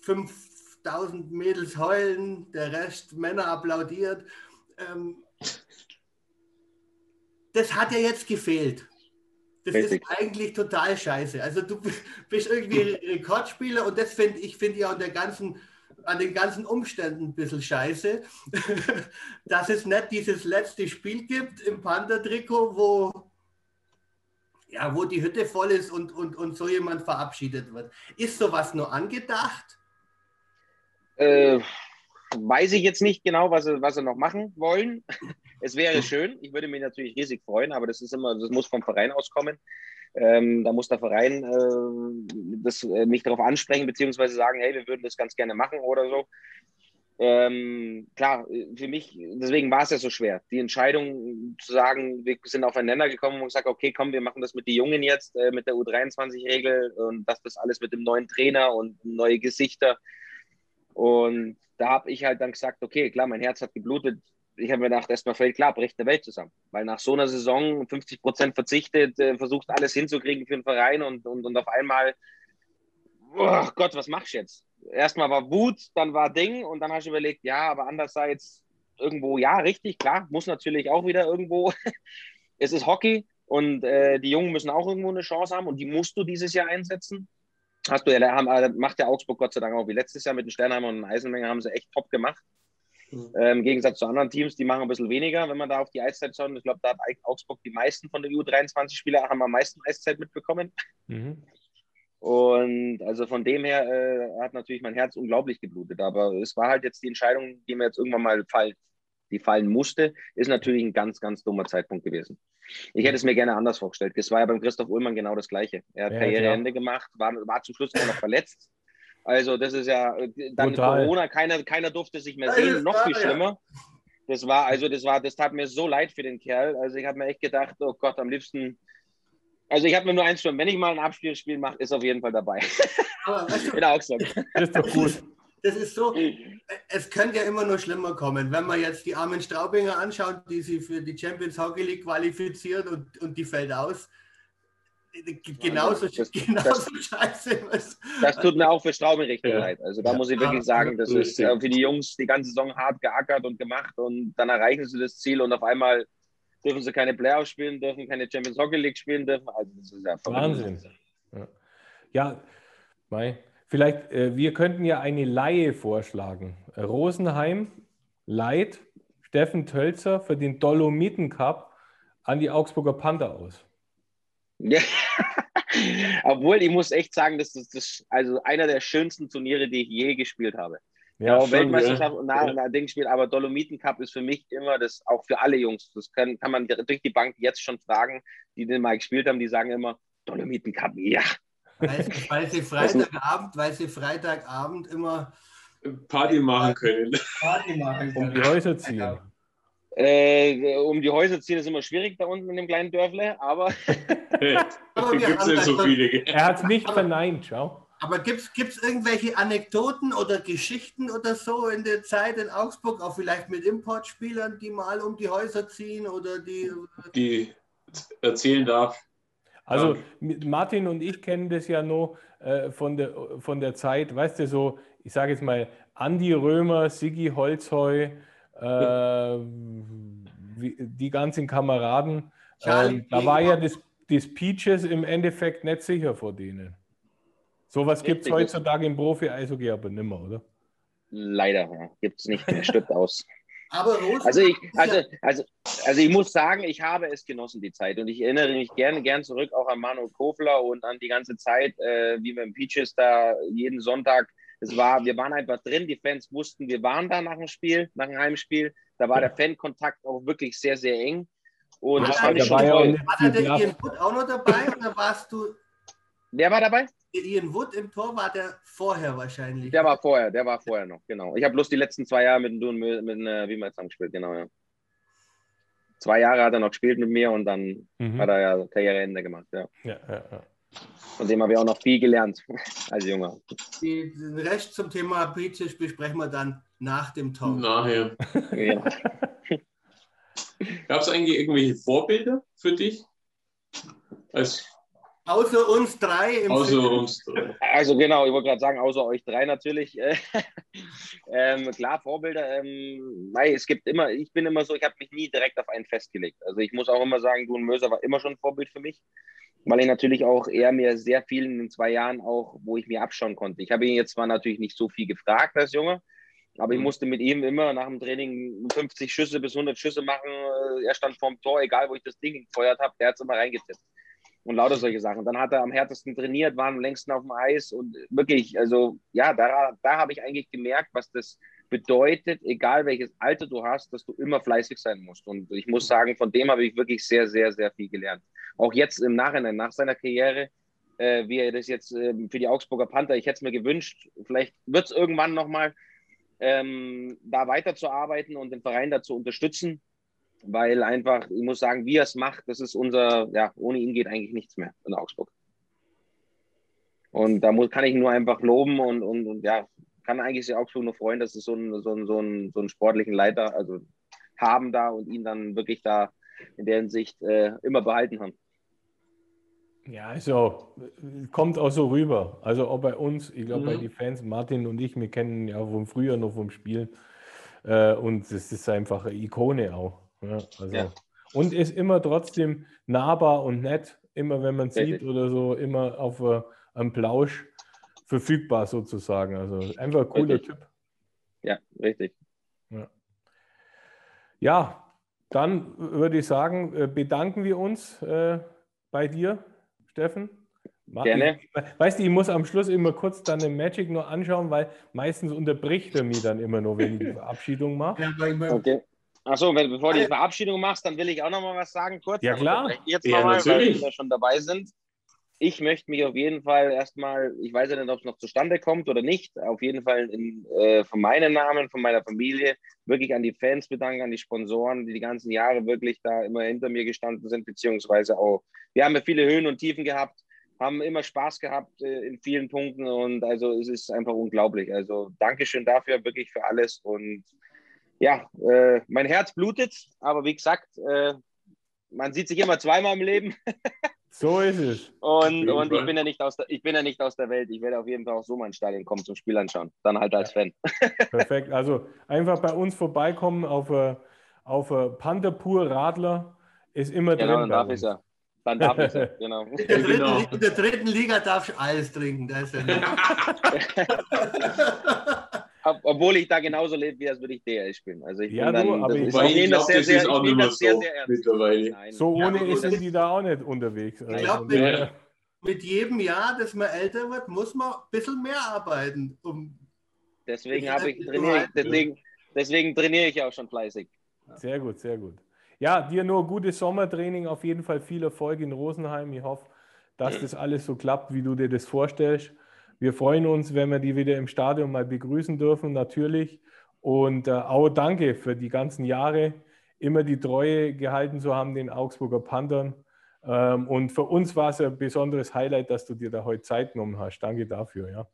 fünf 1000 Mädels heulen, der Rest Männer applaudiert. Ähm, das hat ja jetzt gefehlt. Das Richtig. ist eigentlich total scheiße. Also du bist irgendwie Rekordspieler und das finde ich finde ja an der ganzen an den ganzen Umständen ein bisschen scheiße, dass es nicht dieses letzte Spiel gibt im Panther-Trikot, wo ja, wo die Hütte voll ist und, und, und so jemand verabschiedet wird. Ist sowas nur angedacht? Äh, weiß ich jetzt nicht genau, was sie, was sie noch machen wollen. Es wäre schön. Ich würde mich natürlich riesig freuen, aber das ist immer, das muss vom Verein auskommen. Ähm, da muss der Verein äh, das, äh, mich darauf ansprechen, beziehungsweise sagen, hey, wir würden das ganz gerne machen oder so. Ähm, klar, für mich, deswegen war es ja so schwer, die Entscheidung zu sagen, wir sind aufeinander gekommen und gesagt, okay, komm, wir machen das mit den Jungen jetzt, äh, mit der U23-Regel und das das alles mit dem neuen Trainer und neue Gesichter. Und da habe ich halt dann gesagt, okay, klar, mein Herz hat geblutet. Ich habe mir gedacht, erstmal fällt klar, bricht der Welt zusammen. Weil nach so einer Saison 50 Prozent verzichtet, äh, versucht alles hinzukriegen für den Verein und, und, und auf einmal, oh Gott, was machst du jetzt? erstmal war Wut, dann war Ding und dann hast du überlegt, ja, aber andererseits irgendwo, ja, richtig, klar, muss natürlich auch wieder irgendwo, es ist Hockey und äh, die Jungen müssen auch irgendwo eine Chance haben und die musst du dieses Jahr einsetzen. Hast du ja, haben, äh, macht ja Augsburg Gott sei Dank auch wie letztes Jahr mit den Sternheimer und den Eisenmenger haben sie echt top gemacht. Mhm. Ähm, Im Gegensatz zu anderen Teams, die machen ein bisschen weniger, wenn man da auf die Eiszeit schaut. Ich glaube, da hat Augsburg die meisten von den U23-Spieler haben am meisten Eiszeit mitbekommen. Mhm. Und also von dem her äh, hat natürlich mein Herz unglaublich geblutet. Aber es war halt jetzt die Entscheidung, die mir jetzt irgendwann mal fall, die fallen musste, ist natürlich ein ganz, ganz dummer Zeitpunkt gewesen. Ich hätte es mir gerne anders vorgestellt. Es war ja beim Christoph Ullmann genau das Gleiche. Er hat ja, Karriereende gemacht, war, war zum Schluss noch verletzt. Also das ist ja äh, dann Total. Corona, keiner, keiner durfte sich mehr sehen, noch viel schlimmer. Das war, also das war, das tat mir so leid für den Kerl. Also ich habe mir echt gedacht, oh Gott, am liebsten also ich habe mir nur eins schon, wenn ich mal ein Abspielspiel mache, ist auf jeden Fall dabei. Aber weißt du, In Augsburg. Das ist doch gut. Das ist so, es könnte ja immer nur schlimmer kommen. Wenn man jetzt die armen Straubinger anschaut, die sich für die Champions Hockey League qualifiziert und, und die fällt aus. Genauso, das, genauso das, scheiße. Was, das tut mir auch für Straubing richtig ja. leid. Also da ja. muss ich wirklich sagen, das ist äh, für die Jungs die ganze Saison hart geackert und gemacht und dann erreichen sie das Ziel und auf einmal dürfen sie keine Playoffs spielen, dürfen keine Champions Hockey League spielen dürfen. Also das ist ja Wahnsinn. Ja, ja Mai. Vielleicht, äh, wir könnten ja eine Laie vorschlagen. Rosenheim leiht Steffen Tölzer für den Dolomiten Cup an die Augsburger Panther aus. Ja. Obwohl, ich muss echt sagen, das ist das, also einer der schönsten Turniere, die ich je gespielt habe. Ja, ja Weltmeisterschaft ja. und nach, nach Ding spielt, aber Dolomiten Cup ist für mich immer das, auch für alle Jungs, das können, kann man durch die Bank jetzt schon fragen, die den mal gespielt haben, die sagen immer, Dolomiten Cup, ja. Weil, weil sie Freitagabend, weil sie Freitagabend immer Party machen können. Party machen können. Um die Häuser ziehen. Äh, um die Häuser ziehen ist immer schwierig da unten in dem kleinen Dörfle, aber. aber gibt's nicht so viele. Er hat es nicht verneint, schau. Aber gibt es irgendwelche Anekdoten oder Geschichten oder so in der Zeit in Augsburg, auch vielleicht mit Importspielern, die mal um die Häuser ziehen oder die. Die erzählen darf. Also Martin und ich kennen das ja nur äh, von, der, von der Zeit, weißt du, so, ich sage jetzt mal, Andi Römer, Sigi Holzheu, äh, die ganzen Kameraden. Ähm, da war ja das, das Peaches im Endeffekt nicht sicher vor denen. Sowas gibt es heutzutage im Profi-Eishockey aber nimmer, oder? Leider, ja. gibt es nicht stirbt aus. Aber also ich, also, also, also ich muss sagen, ich habe es genossen, die Zeit. Und ich erinnere mich gerne gern zurück auch an Manuel Kofler und an die ganze Zeit, äh, wie wir im Peaches da jeden Sonntag, es war, wir waren einfach drin, die Fans wussten, wir waren da nach dem Spiel, nach dem Heimspiel. Da war der Fankontakt auch wirklich sehr, sehr eng. Und war das fand ich schon toll. War da der Ian Wood auch noch dabei oder warst du? Wer war dabei? Ian Wood im Tor war der vorher wahrscheinlich. Der war vorher, der war vorher noch, genau. Ich habe bloß die letzten zwei Jahre mit dem mit, mit, äh, wie man jetzt gespielt, genau, ja. Zwei Jahre hat er noch gespielt mit mir und dann mhm. hat er ja Karriereende gemacht, ja. ja, ja, ja. Von dem habe ich auch noch viel gelernt als Junger. Die, den Rest zum Thema British besprechen wir dann nach dem Talk. Nachher. Ja. Gab es eigentlich irgendwelche Vorbilder für dich? Als Außer uns drei. außer Film. uns drei. Also genau, ich wollte gerade sagen, außer euch drei natürlich. ähm, klar, Vorbilder. Ähm, nein, es gibt immer, ich bin immer so, ich habe mich nie direkt auf einen festgelegt. Also ich muss auch immer sagen, du und Möser war immer schon ein Vorbild für mich, weil ich natürlich auch er mir sehr viel in den zwei Jahren auch, wo ich mir abschauen konnte. Ich habe ihn jetzt zwar natürlich nicht so viel gefragt als Junge, aber ich mhm. musste mit ihm immer nach dem Training 50 Schüsse bis 100 Schüsse machen. Er stand vorm Tor, egal wo ich das Ding gefeuert habe, der hat es immer reingetippt. Und lauter solche Sachen. Dann hat er am härtesten trainiert, war am längsten auf dem Eis und wirklich, also ja, da, da habe ich eigentlich gemerkt, was das bedeutet, egal welches Alter du hast, dass du immer fleißig sein musst. Und ich muss sagen, von dem habe ich wirklich sehr, sehr, sehr viel gelernt. Auch jetzt im Nachhinein, nach seiner Karriere, äh, wie er das jetzt äh, für die Augsburger Panther, ich hätte es mir gewünscht, vielleicht wird es irgendwann nochmal ähm, da weiterzuarbeiten und den Verein dazu unterstützen, weil einfach, ich muss sagen, wie er es macht, das ist unser, ja, ohne ihn geht eigentlich nichts mehr in Augsburg. Und da muss, kann ich nur einfach loben und, und, und ja, kann eigentlich sich Augsburg nur freuen, dass sie so einen, so, einen, so, einen, so einen sportlichen Leiter also haben da und ihn dann wirklich da in der Hinsicht äh, immer behalten haben. Ja, also kommt auch so rüber. Also auch bei uns, ich glaube mhm. bei den Fans, Martin und ich, wir kennen ja vom Frühjahr noch vom Spielen. Äh, und es ist einfach eine Ikone auch. Ja, also. ja. Und ist immer trotzdem nahbar und nett, immer wenn man sieht oder so, immer auf uh, einem Plausch verfügbar sozusagen. Also einfach ein cooler richtig. Typ. Ja, richtig. Ja. ja, dann würde ich sagen, äh, bedanken wir uns äh, bei dir, Steffen. Gerne. weißt du, ich muss am Schluss immer kurz dann den Magic nur anschauen, weil meistens unterbricht er mich dann immer nur, wenn ich die Verabschiedung mache. Ja, okay. Achso, bevor du die Verabschiedung machst, dann will ich auch noch mal was sagen, kurz. Ja, klar. Jetzt ja, mal, weil wir schon dabei sind ich möchte mich auf jeden Fall erstmal, ich weiß ja nicht, ob es noch zustande kommt oder nicht, auf jeden Fall in, äh, von meinem Namen, von meiner Familie, wirklich an die Fans bedanken, an die Sponsoren, die die ganzen Jahre wirklich da immer hinter mir gestanden sind, beziehungsweise auch, wir haben ja viele Höhen und Tiefen gehabt, haben immer Spaß gehabt äh, in vielen Punkten und also es ist einfach unglaublich. Also Dankeschön dafür, wirklich für alles und ja, äh, mein Herz blutet, aber wie gesagt, äh, man sieht sich immer zweimal im Leben. So ist es. Und, und ich, bin ja nicht aus der, ich bin ja nicht aus der Welt. Ich werde auf jeden Fall auch so mal ins Stadion kommen zum Spiel anschauen. Dann halt als Fan. Perfekt. Also einfach bei uns vorbeikommen auf, äh, auf äh, Pantherpur Radler ist immer genau, drin. Dann darf ich ja. Dann darf ich ja, genau. In der, dritten, genau. in der dritten Liga darfst du alles trinken. Da ist ja obwohl ich da genauso lebe, wie als würde ich DL spielen. Also ich ja, bin dann, aber ich, ich, ich glaube, das ist auch nicht mehr so mittlerweile. Nein, so ohne ja, sind die da auch nicht unterwegs. Ich glaube, mit, ja. mit, jedem Jahr, dass man älter wird, muss man ein bisschen mehr arbeiten. Um deswegen habe ich trainiere, deswegen, deswegen trainiere ich auch schon fleißig. Sehr gut, sehr gut. Ja, dir nur gutes Sommertraining, auf jeden Fall viel Erfolg in Rosenheim. Ich hoffe, dass das alles so klappt, wie du dir das vorstellst. Wir freuen uns, wenn wir die wieder im Stadion mal begrüßen dürfen, natürlich. Und äh, auch danke für die ganzen Jahre, immer die Treue gehalten zu haben den Augsburger Panthern. Ähm, und für uns war es ein besonderes Highlight, dass du dir da heute Zeit genommen hast. Danke dafür. Ja.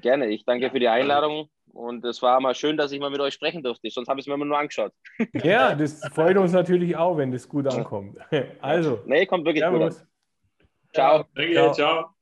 Gerne, ich danke für die Einladung. Und es war mal schön, dass ich mal mit euch sprechen durfte. Sonst habe ich es mir immer nur angeschaut. Ja, das freut uns natürlich auch, wenn das gut ankommt. Also. Nee, kommt wirklich Servus. gut an. Ciao. Danke, ciao. ciao.